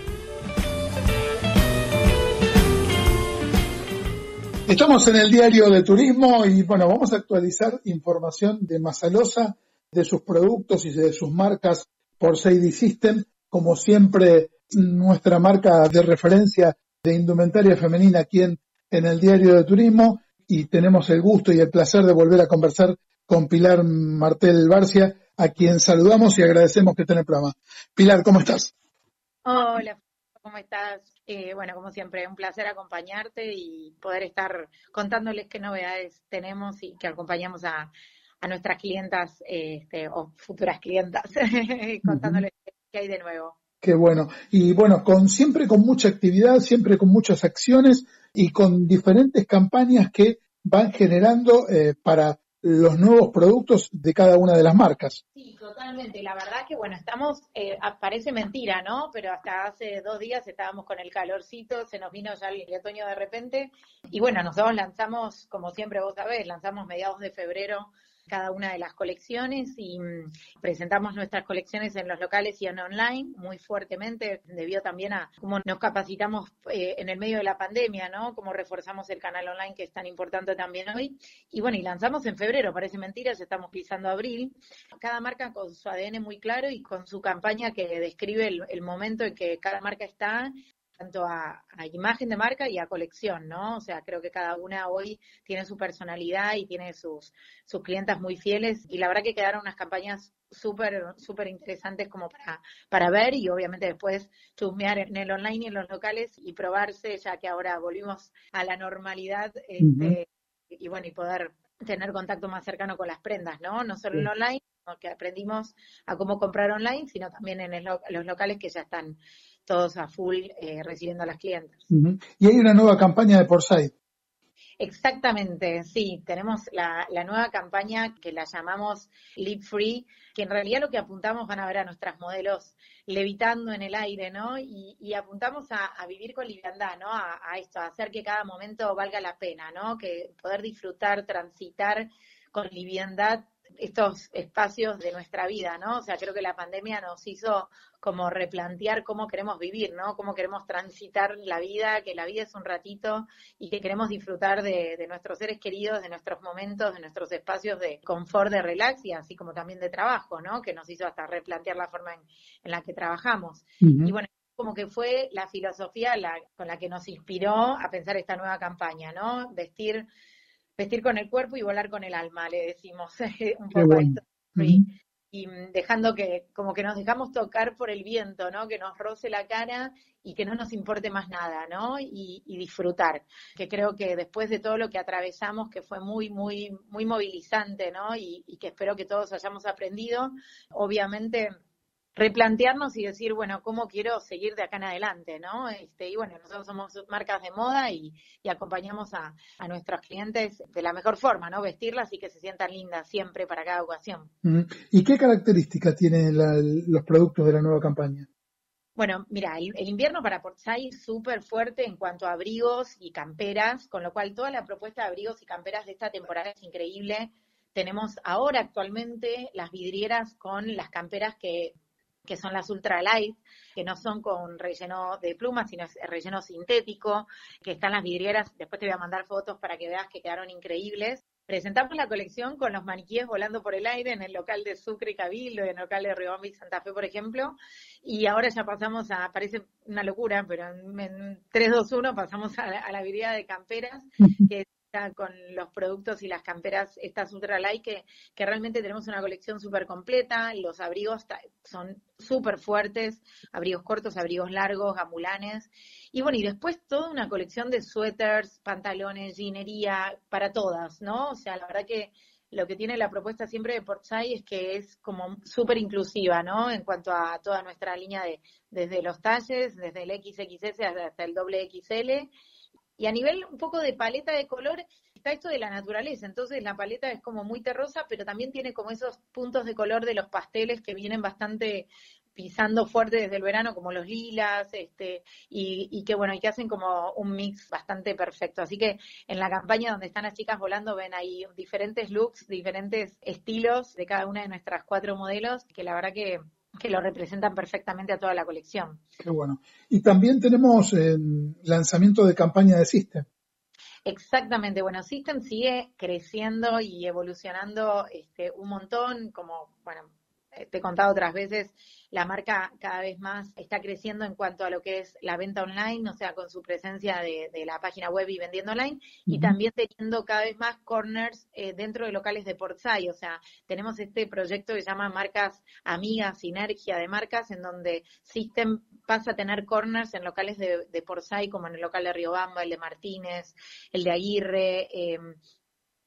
Estamos en el diario de turismo y bueno, vamos a actualizar información de Masalosa, de sus productos y de sus marcas por Sadie System, como siempre nuestra marca de referencia de indumentaria femenina aquí en, en el diario de turismo y tenemos el gusto y el placer de volver a conversar con Pilar Martel Barcia, a quien saludamos y agradecemos que esté en el programa. Pilar, ¿cómo estás? Hola, ¿cómo estás? Eh, bueno, como siempre, un placer acompañarte y poder estar contándoles qué novedades tenemos y que acompañamos a, nuestras clientas este, o futuras clientas, contándoles qué hay de nuevo. Qué bueno. Y bueno, con siempre con mucha actividad, siempre con muchas acciones y con diferentes campañas que van generando eh, para los nuevos productos de cada una de las marcas. Sí, totalmente. La verdad que, bueno, estamos, eh, parece mentira, ¿no? Pero hasta hace dos días estábamos con el calorcito, se nos vino ya el otoño de repente. Y bueno, nosotros lanzamos, como siempre vos sabés, lanzamos mediados de febrero cada una de las colecciones y mm, presentamos nuestras colecciones en los locales y en online muy fuertemente, debido también a cómo nos capacitamos eh, en el medio de la pandemia, ¿no? Cómo reforzamos el canal online que es tan importante también hoy. Y bueno, y lanzamos en febrero, parece mentira, ya estamos pisando abril. Cada marca con su ADN muy claro y con su campaña que describe el, el momento en que cada marca está tanto a, imagen de marca y a colección, ¿no? O sea, creo que cada una hoy tiene su personalidad y tiene sus, sus clientas muy fieles y la verdad que quedaron unas campañas súper, súper interesantes como para, para ver y obviamente después chusmear en el online y en los locales y probarse ya que ahora volvimos a la normalidad este, y bueno, y poder tener contacto más cercano con las prendas, ¿no? No solo en online, que aprendimos a cómo comprar online, sino también en los locales que ya están todos a full eh, recibiendo a las clientes. Y hay una nueva campaña de Portside. Exactamente, sí, tenemos la, nueva campaña que la llamamos Live Free, que en realidad lo que apuntamos van a ver a nuestras modelos levitando en el aire, ¿no? Y, apuntamos a, vivir con liviandad, ¿no? A, a, esto, a hacer que cada momento valga la pena, ¿no? Que poder disfrutar, transitar con liviandad estos espacios de nuestra vida, ¿no? O sea, creo que la pandemia nos hizo como replantear cómo queremos vivir, ¿no? Cómo queremos transitar la vida, que la vida es un ratito y que queremos disfrutar de, nuestros seres queridos, de nuestros momentos, de nuestros espacios de confort, de relax y así como también de trabajo, ¿no? Que nos hizo hasta replantear la forma en, la que trabajamos. Y bueno, como que fue la filosofía con la que nos inspiró a pensar esta nueva campaña, ¿no? Vestir vestir con el cuerpo y volar con el alma, le decimos un poco esto. Y dejando que, como que nos dejamos tocar por el viento, ¿no? Que nos roce la cara y que no nos importe más nada, ¿no? Y, disfrutar. Que creo que después de todo lo que atravesamos, que fue muy, muy, muy movilizante, ¿no? Y, y que espero que todos hayamos aprendido, obviamente replantearnos y decir, bueno, ¿cómo quiero seguir de acá en adelante? ¿no? Este, y bueno, nosotros somos marcas de moda y, acompañamos a, nuestros clientes de la mejor forma, ¿no? Vestirlas y que se sientan lindas siempre para cada ocasión. ¿Y qué características tienen los productos de la nueva campaña? Bueno, mira, el, invierno para Portside es súper fuerte en cuanto a abrigos y camperas, con lo cual toda la propuesta de abrigos y camperas de esta temporada es increíble. Tenemos ahora actualmente las vidrieras con las camperas que que son las ultralight, que no son con relleno de plumas, sino relleno sintético, que están las vidrieras. Después te voy a mandar fotos para que veas que quedaron increíbles. Presentamos la colección con los maniquíes volando por el aire en el local de Sucre y Cabildo, en el local de Riobamba y Santa Fe, por ejemplo. Y ahora ya pasamos a, parece una locura, pero en, 3, 2, 1 pasamos a, a la vidriera de camperas, que con los productos y las camperas estas ultralight que, que realmente tenemos una colección súper completa, los abrigos son súper fuertes, abrigos cortos, abrigos largos, gamulanes, y bueno, y después toda una colección de suéteres, pantalones, jeanería, para todas, ¿no? O sea, la verdad que lo que tiene la propuesta siempre de Portside es que es como súper inclusiva, ¿no? En cuanto a toda nuestra línea de, desde los talles, desde el XXS hasta el doble XL, y a nivel un poco de paleta de color, está esto de la naturaleza. Entonces la paleta es como muy terrosa, pero también tiene como esos puntos de color de los pasteles que vienen bastante pisando fuerte desde el verano, como los lilas, este, y, y que bueno, y que hacen como un mix bastante perfecto. Así que en la campaña donde están las chicas volando ven ahí diferentes looks, diferentes estilos de cada una de nuestras cuatro modelos, que la verdad que que lo representan perfectamente a toda la colección. Qué bueno. Y también tenemos el lanzamiento de campaña de System. Exactamente, bueno, System sigue creciendo y evolucionando este, un montón, como, bueno, eh, te he contado otras veces, la marca cada vez más está creciendo en cuanto a lo que es la venta online, o sea, con su presencia de, la página web y vendiendo online, y también teniendo cada vez más corners eh, dentro de locales de Portsai, o sea, tenemos este proyecto que se llama Marcas Amigas, Sinergia de Marcas, en donde System pasa a tener corners en locales de, de Portsai, como en el local de Riobamba, el de Martínez, el de Aguirre, eh,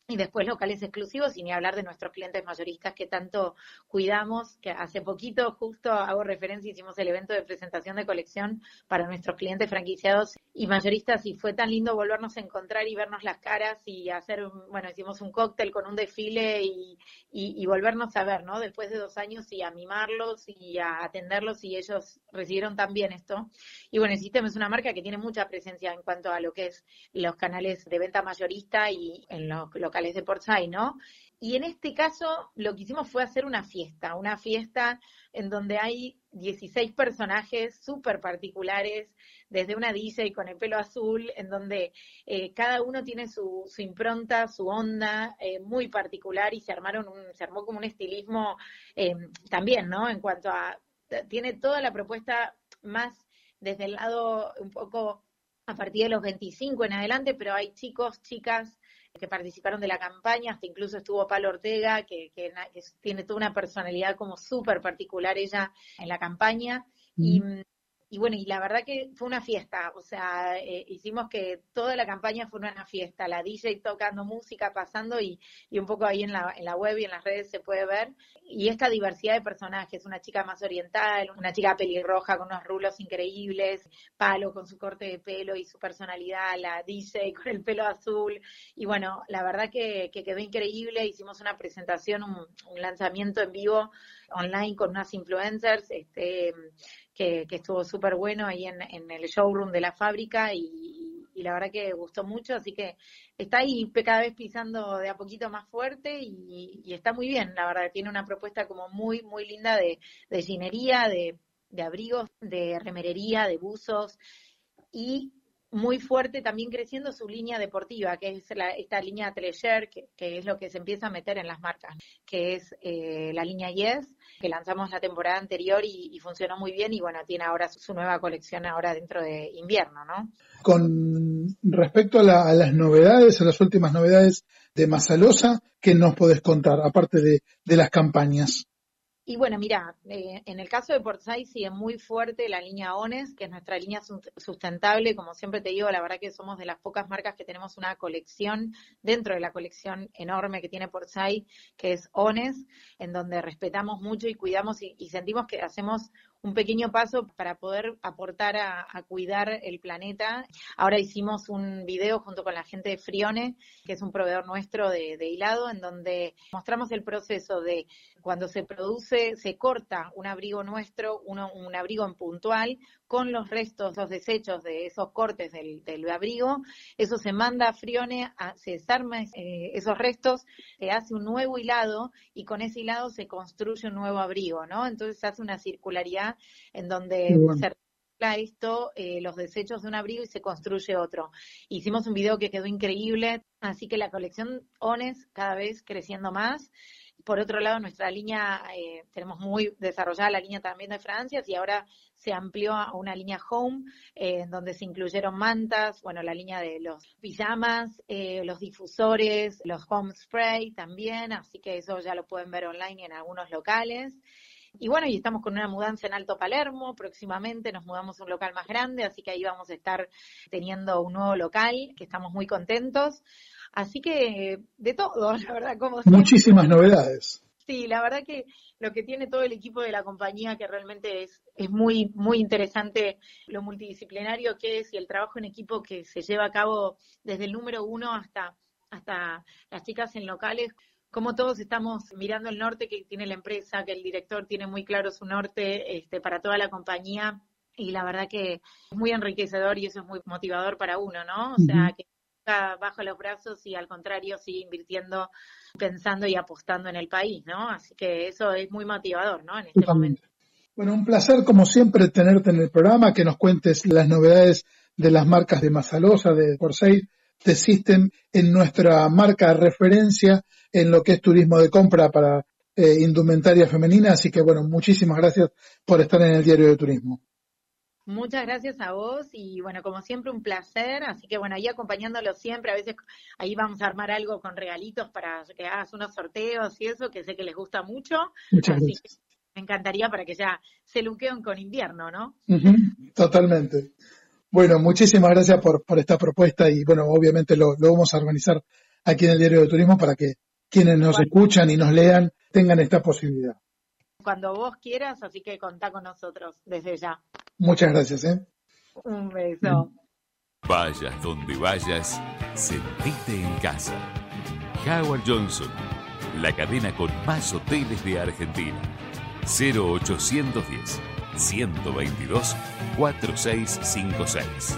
y después locales exclusivos, y ni hablar de nuestros clientes mayoristas que tanto cuidamos, que hace poquito justo hago referencia, hicimos el evento de presentación de colección para nuestros clientes franquiciados y mayoristas y fue tan lindo volvernos a encontrar y vernos las caras y hacer, bueno, hicimos un cóctel con un desfile y, y, volvernos a ver, ¿no? Después de dos años y a mimarlos y a atenderlos y ellos recibieron también esto. Y bueno, System es una marca que tiene mucha presencia en cuanto a lo que es los canales de venta mayorista y en los locales de Portside, ¿no? y en este caso lo que hicimos fue hacer una fiesta, una fiesta en donde hay 16 personajes súper particulares, desde una DJ con el pelo azul, en donde eh, cada uno tiene su, impronta, su onda eh, muy particular y se armaron un, se armó como un estilismo eh, también, ¿no? En cuanto a, tiene toda la propuesta más desde el lado un poco a partir de los 25 en adelante, pero hay chicos, chicas que participaron de la campaña, hasta incluso estuvo Palo Ortega, que, que, tiene toda una personalidad como súper particular ella en la campaña. Y y bueno, y la verdad que fue una fiesta, o sea, eh, hicimos que toda la campaña fue una fiesta, la DJ tocando música, pasando y, y un poco ahí en la, en la web y en las redes se puede ver. Y esta diversidad de personajes, una chica más oriental, una chica pelirroja con unos rulos increíbles, Palo con su corte de pelo y su personalidad, la DJ con el pelo azul. Y bueno, la verdad que, que quedó increíble, hicimos una presentación, un, un lanzamiento en vivo online con unas influencers, este, que, estuvo súper bueno ahí en, el showroom de la fábrica y, la verdad que gustó mucho, así que está ahí cada vez pisando de a poquito más fuerte y, está muy bien, la verdad, tiene una propuesta como muy, muy linda de, de ginería, de, de abrigos, de remerería, de buzos y muy fuerte también creciendo su línea deportiva, que es esta línea Treasure, que, es lo que se empieza a meter en las marcas, que es eh, la línea Yes, que lanzamos la temporada anterior y, funcionó muy bien y bueno, tiene ahora su, nueva colección ahora dentro de invierno, ¿no? Con respecto a, las novedades, a las últimas novedades de Masalosa, ¿qué nos podés contar, aparte de las campañas? Y bueno, mira, eh, en el caso de Portside sigue muy fuerte la línea ONES, que es nuestra línea sustentable. Como siempre te digo, la verdad que somos de las pocas marcas que tenemos una colección dentro de la colección enorme que tiene Portside, que es ONES, en donde respetamos mucho y cuidamos y sentimos que hacemos un pequeño paso para poder aportar a, cuidar el planeta. Ahora hicimos un video junto con la gente de Frione, que es un proveedor nuestro de, hilado, en donde mostramos el proceso de cuando se produce, se corta un abrigo nuestro, uno, un abrigo en puntual, con los restos, los desechos de esos cortes del, abrigo, eso se manda a Frione, se desarma eh, esos restos, se hace un nuevo hilado y con ese hilado se construye un nuevo abrigo, ¿no? Entonces se hace una circularidad en donde se recicla esto, eh, los desechos de un abrigo y se construye otro. Hicimos un video que quedó increíble, así que la colección ONES cada vez creciendo más por otro lado, nuestra línea, eh, tenemos muy desarrollada la línea también de Francia y ahora se amplió a una línea home, eh, donde se incluyeron mantas, bueno, la línea de los pijamas, eh, los difusores, los home spray también, así que eso ya lo pueden ver online en algunos locales. Y bueno, y estamos con una mudanza en Alto Palermo, próximamente nos mudamos a un local más grande, así que ahí vamos a estar teniendo un nuevo local, que estamos muy contentos. Así que de todo, la verdad, como Muchísimas novedades. Sí, la verdad que lo que tiene todo el equipo de la compañía, que realmente es, es muy, muy interesante lo multidisciplinario que es y el trabajo en equipo que se lleva a cabo desde el número uno hasta, hasta las chicas en locales, como todos estamos mirando el norte que tiene la empresa, que el director tiene muy claro su norte este, para toda la compañía y la verdad que es muy enriquecedor y eso es muy motivador para uno, ¿no? O sea, que bajo los brazos y al contrario sigue invirtiendo, pensando y apostando en el país, ¿no? Así que eso es muy motivador, ¿no? En este momento. Bueno, un placer como siempre tenerte en el programa, que nos cuentes las novedades de las marcas de Masalosa, de Corsair, de System, en nuestra marca de referencia en lo que es turismo de compra para eh, indumentaria femenina. Así que bueno, muchísimas gracias por estar en el diario de turismo. Muchas gracias a vos y bueno, como siempre un placer, así que bueno, ahí acompañándolo siempre, a veces ahí vamos a armar algo con regalitos para que hagas unos sorteos y eso, que sé que les gusta mucho. Muchas así Que me encantaría para que ya se luqueen con invierno, ¿no? totalmente. Bueno, muchísimas gracias por, por esta propuesta y bueno, obviamente lo, lo, vamos a organizar aquí en el Diario de Turismo para que quienes nos escuchan y nos lean tengan esta posibilidad cuando vos quieras, así que contá con nosotros desde ya. Muchas gracias. ¿eh? Un beso. Vayas donde vayas, sentite en casa. Howard Johnson, la cadena con más hoteles de Argentina. 0810 122 4656.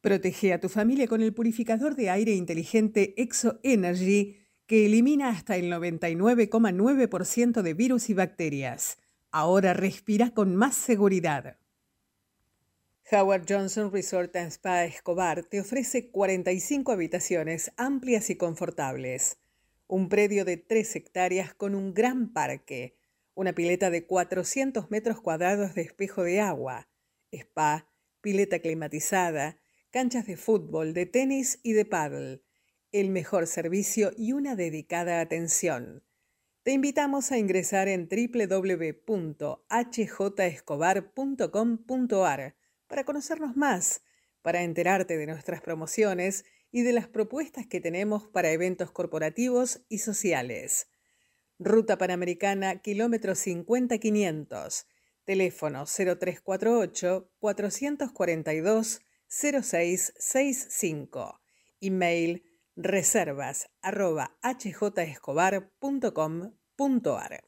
Protege a tu familia con el purificador de aire inteligente Exo Energy que elimina hasta el 99,9% de virus y bacterias. Ahora respira con más seguridad. Howard Johnson Resort and Spa Escobar te ofrece 45 habitaciones amplias y confortables, un predio de 3 hectáreas con un gran parque, una pileta de 400 metros cuadrados de espejo de agua, spa, pileta climatizada, canchas de fútbol, de tenis y de paddle, el mejor servicio y una dedicada atención. Te invitamos a ingresar en www.hjescobar.com.ar para conocernos más, para enterarte de nuestras promociones y de las propuestas que tenemos para eventos corporativos y sociales. Ruta Panamericana, kilómetro 50-500, teléfono 0348 442 0665. Email reservas arroba hjescobar.com.ar.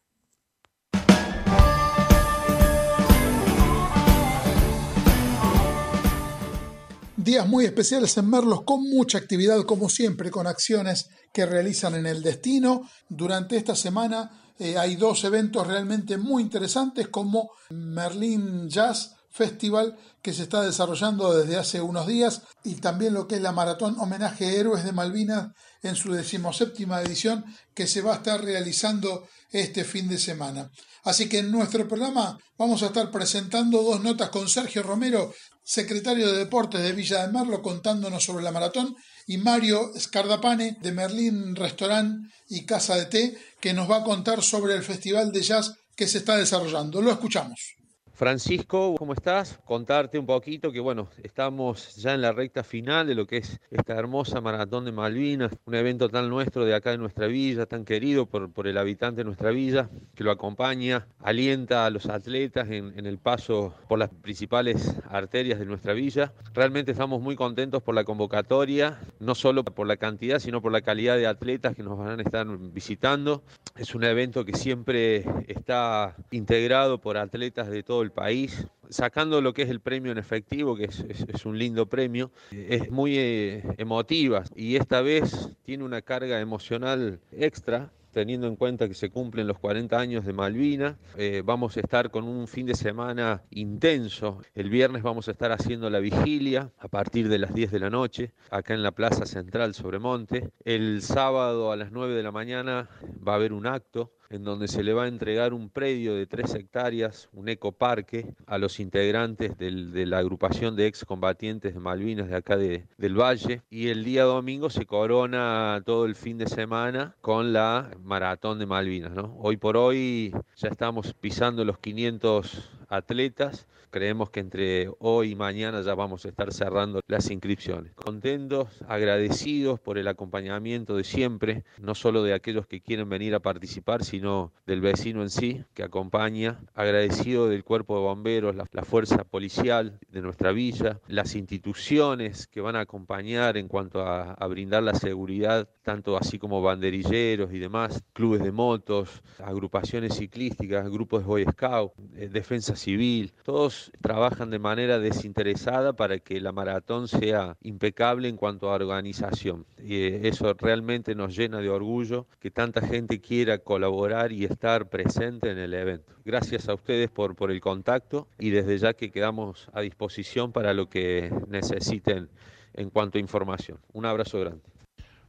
Días muy especiales en Merlos con mucha actividad como siempre, con acciones que realizan en el destino. Durante esta semana eh, hay dos eventos realmente muy interesantes como Merlin Jazz Festival que se está desarrollando desde hace unos días y también lo que es la maratón homenaje a héroes de Malvinas en su decimoséptima edición que se va a estar realizando este fin de semana. Así que en nuestro programa vamos a estar presentando dos notas con Sergio Romero, secretario de Deportes de Villa de Merlo, contándonos sobre la maratón, y Mario Scardapane de Merlín Restaurant y Casa de Té, que nos va a contar sobre el festival de jazz que se está desarrollando. Lo escuchamos. Francisco, ¿cómo estás? Contarte un poquito que, bueno, estamos ya en la recta final de lo que es esta hermosa maratón de Malvinas, un evento tan nuestro de acá de nuestra villa, tan querido por, por el habitante de nuestra villa, que lo acompaña, alienta a los atletas en, en el paso por las principales arterias de nuestra villa. Realmente estamos muy contentos por la convocatoria, no solo por la cantidad, sino por la calidad de atletas que nos van a estar visitando. Es un evento que siempre está integrado por atletas de todo el país, sacando lo que es el premio en efectivo, que es, un lindo premio, es muy eh, emotiva y esta vez tiene una carga emocional extra teniendo en cuenta que se cumplen los 40 años de Malvina. Eh, vamos a estar con un fin de semana intenso. El viernes vamos a estar haciendo la vigilia a partir de las 10 de la noche, acá en la Plaza Central Sobremonte. El sábado a las 9 de la mañana va a haber un acto en donde se le va a entregar un predio de tres hectáreas, un ecoparque, a los integrantes de la agrupación de excombatientes de Malvinas de acá de, del Valle. Y el día domingo se corona todo el fin de semana con la maratón de Malvinas. ¿no? Hoy por hoy ya estamos pisando los 500 atletas. Creemos que entre hoy y mañana ya vamos a estar cerrando las inscripciones. Contentos, agradecidos por el acompañamiento de siempre, no solo de aquellos que quieren venir a participar, sino del vecino en sí que acompaña. Agradecido del cuerpo de bomberos, la, fuerza policial de nuestra villa, las instituciones que van a acompañar en cuanto a, a brindar la seguridad, tanto así como banderilleros y demás, clubes de motos, agrupaciones ciclísticas, grupos de Boy Scout, eh, defensa civil, todos trabajan de manera desinteresada para que la maratón sea impecable en cuanto a organización. Y eh, eso realmente nos llena de orgullo que tanta gente quiera colaborar y estar presente en el evento. Gracias a ustedes por, por el contacto y desde ya que quedamos a disposición para lo que necesiten en cuanto a información. Un abrazo grande.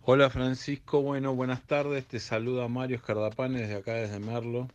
Hola Francisco, bueno, buenas tardes, te saluda Mario Escardapane desde acá, desde Merlo.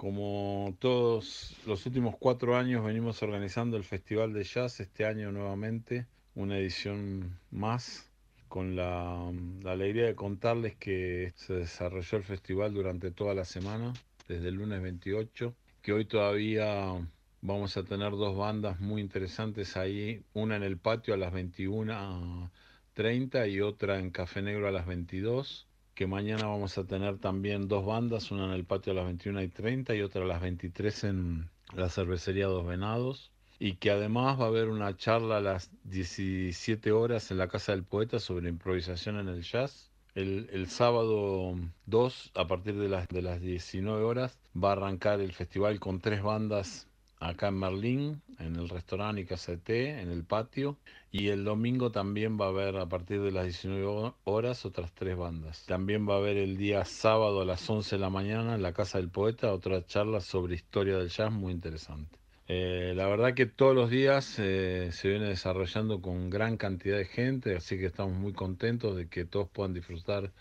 Como todos los últimos cuatro años venimos organizando el Festival de Jazz, este año nuevamente, una edición más, con la, alegría de contarles que se desarrolló el festival durante toda la semana, desde el lunes 28, que hoy todavía vamos a tener dos bandas muy interesantes ahí, una en el patio a las 21 30 y otra en Café Negro a las 22. Que mañana vamos a tener también dos bandas, una en el patio a las 21 y 30 y otra a las 23 en la cervecería Dos Venados. Y que además va a haber una charla a las 17 horas en la Casa del Poeta sobre improvisación en el jazz. El, sábado 2, a partir de las, de las 19 horas, va a arrancar el festival con tres bandas acá en Merlín, en el restaurante té, en el patio. Y el domingo también va a haber a partir de las 19 horas otras tres bandas. También va a haber el día sábado a las 11 de la mañana en la Casa del Poeta otra charla sobre historia del jazz muy interesante. Eh, la verdad que todos los días eh, se viene desarrollando con gran cantidad de gente, así que estamos muy contentos de que todos puedan disfrutar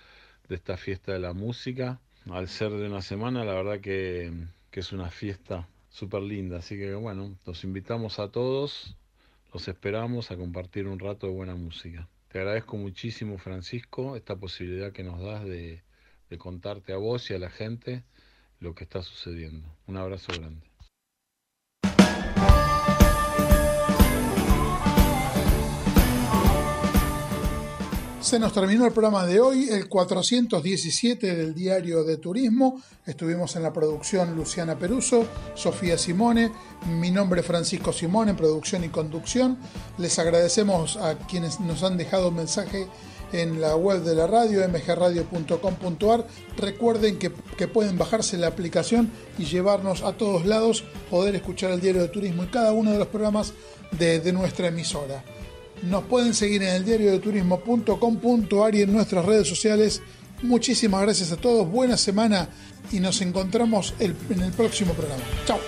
de esta fiesta de la música. Al ser de una semana, la verdad que, que es una fiesta súper linda. Así que bueno, los invitamos a todos, los esperamos a compartir un rato de buena música. Te agradezco muchísimo, Francisco, esta posibilidad que nos das de, de contarte a vos y a la gente lo que está sucediendo. Un abrazo grande. Se nos terminó el programa de hoy, el 417 del Diario de Turismo. Estuvimos en la producción Luciana Peruso, Sofía Simone, mi nombre Francisco Simone, en producción y conducción. Les agradecemos a quienes nos han dejado un mensaje en la web de la radio, mgradio.com.ar. Recuerden que, que, pueden bajarse la aplicación y llevarnos a todos lados, poder escuchar el Diario de Turismo y cada uno de los programas de nuestra emisora. Nos pueden seguir en el diario y en nuestras redes sociales. Muchísimas gracias a todos, buena semana y nos encontramos en el próximo programa. Chao.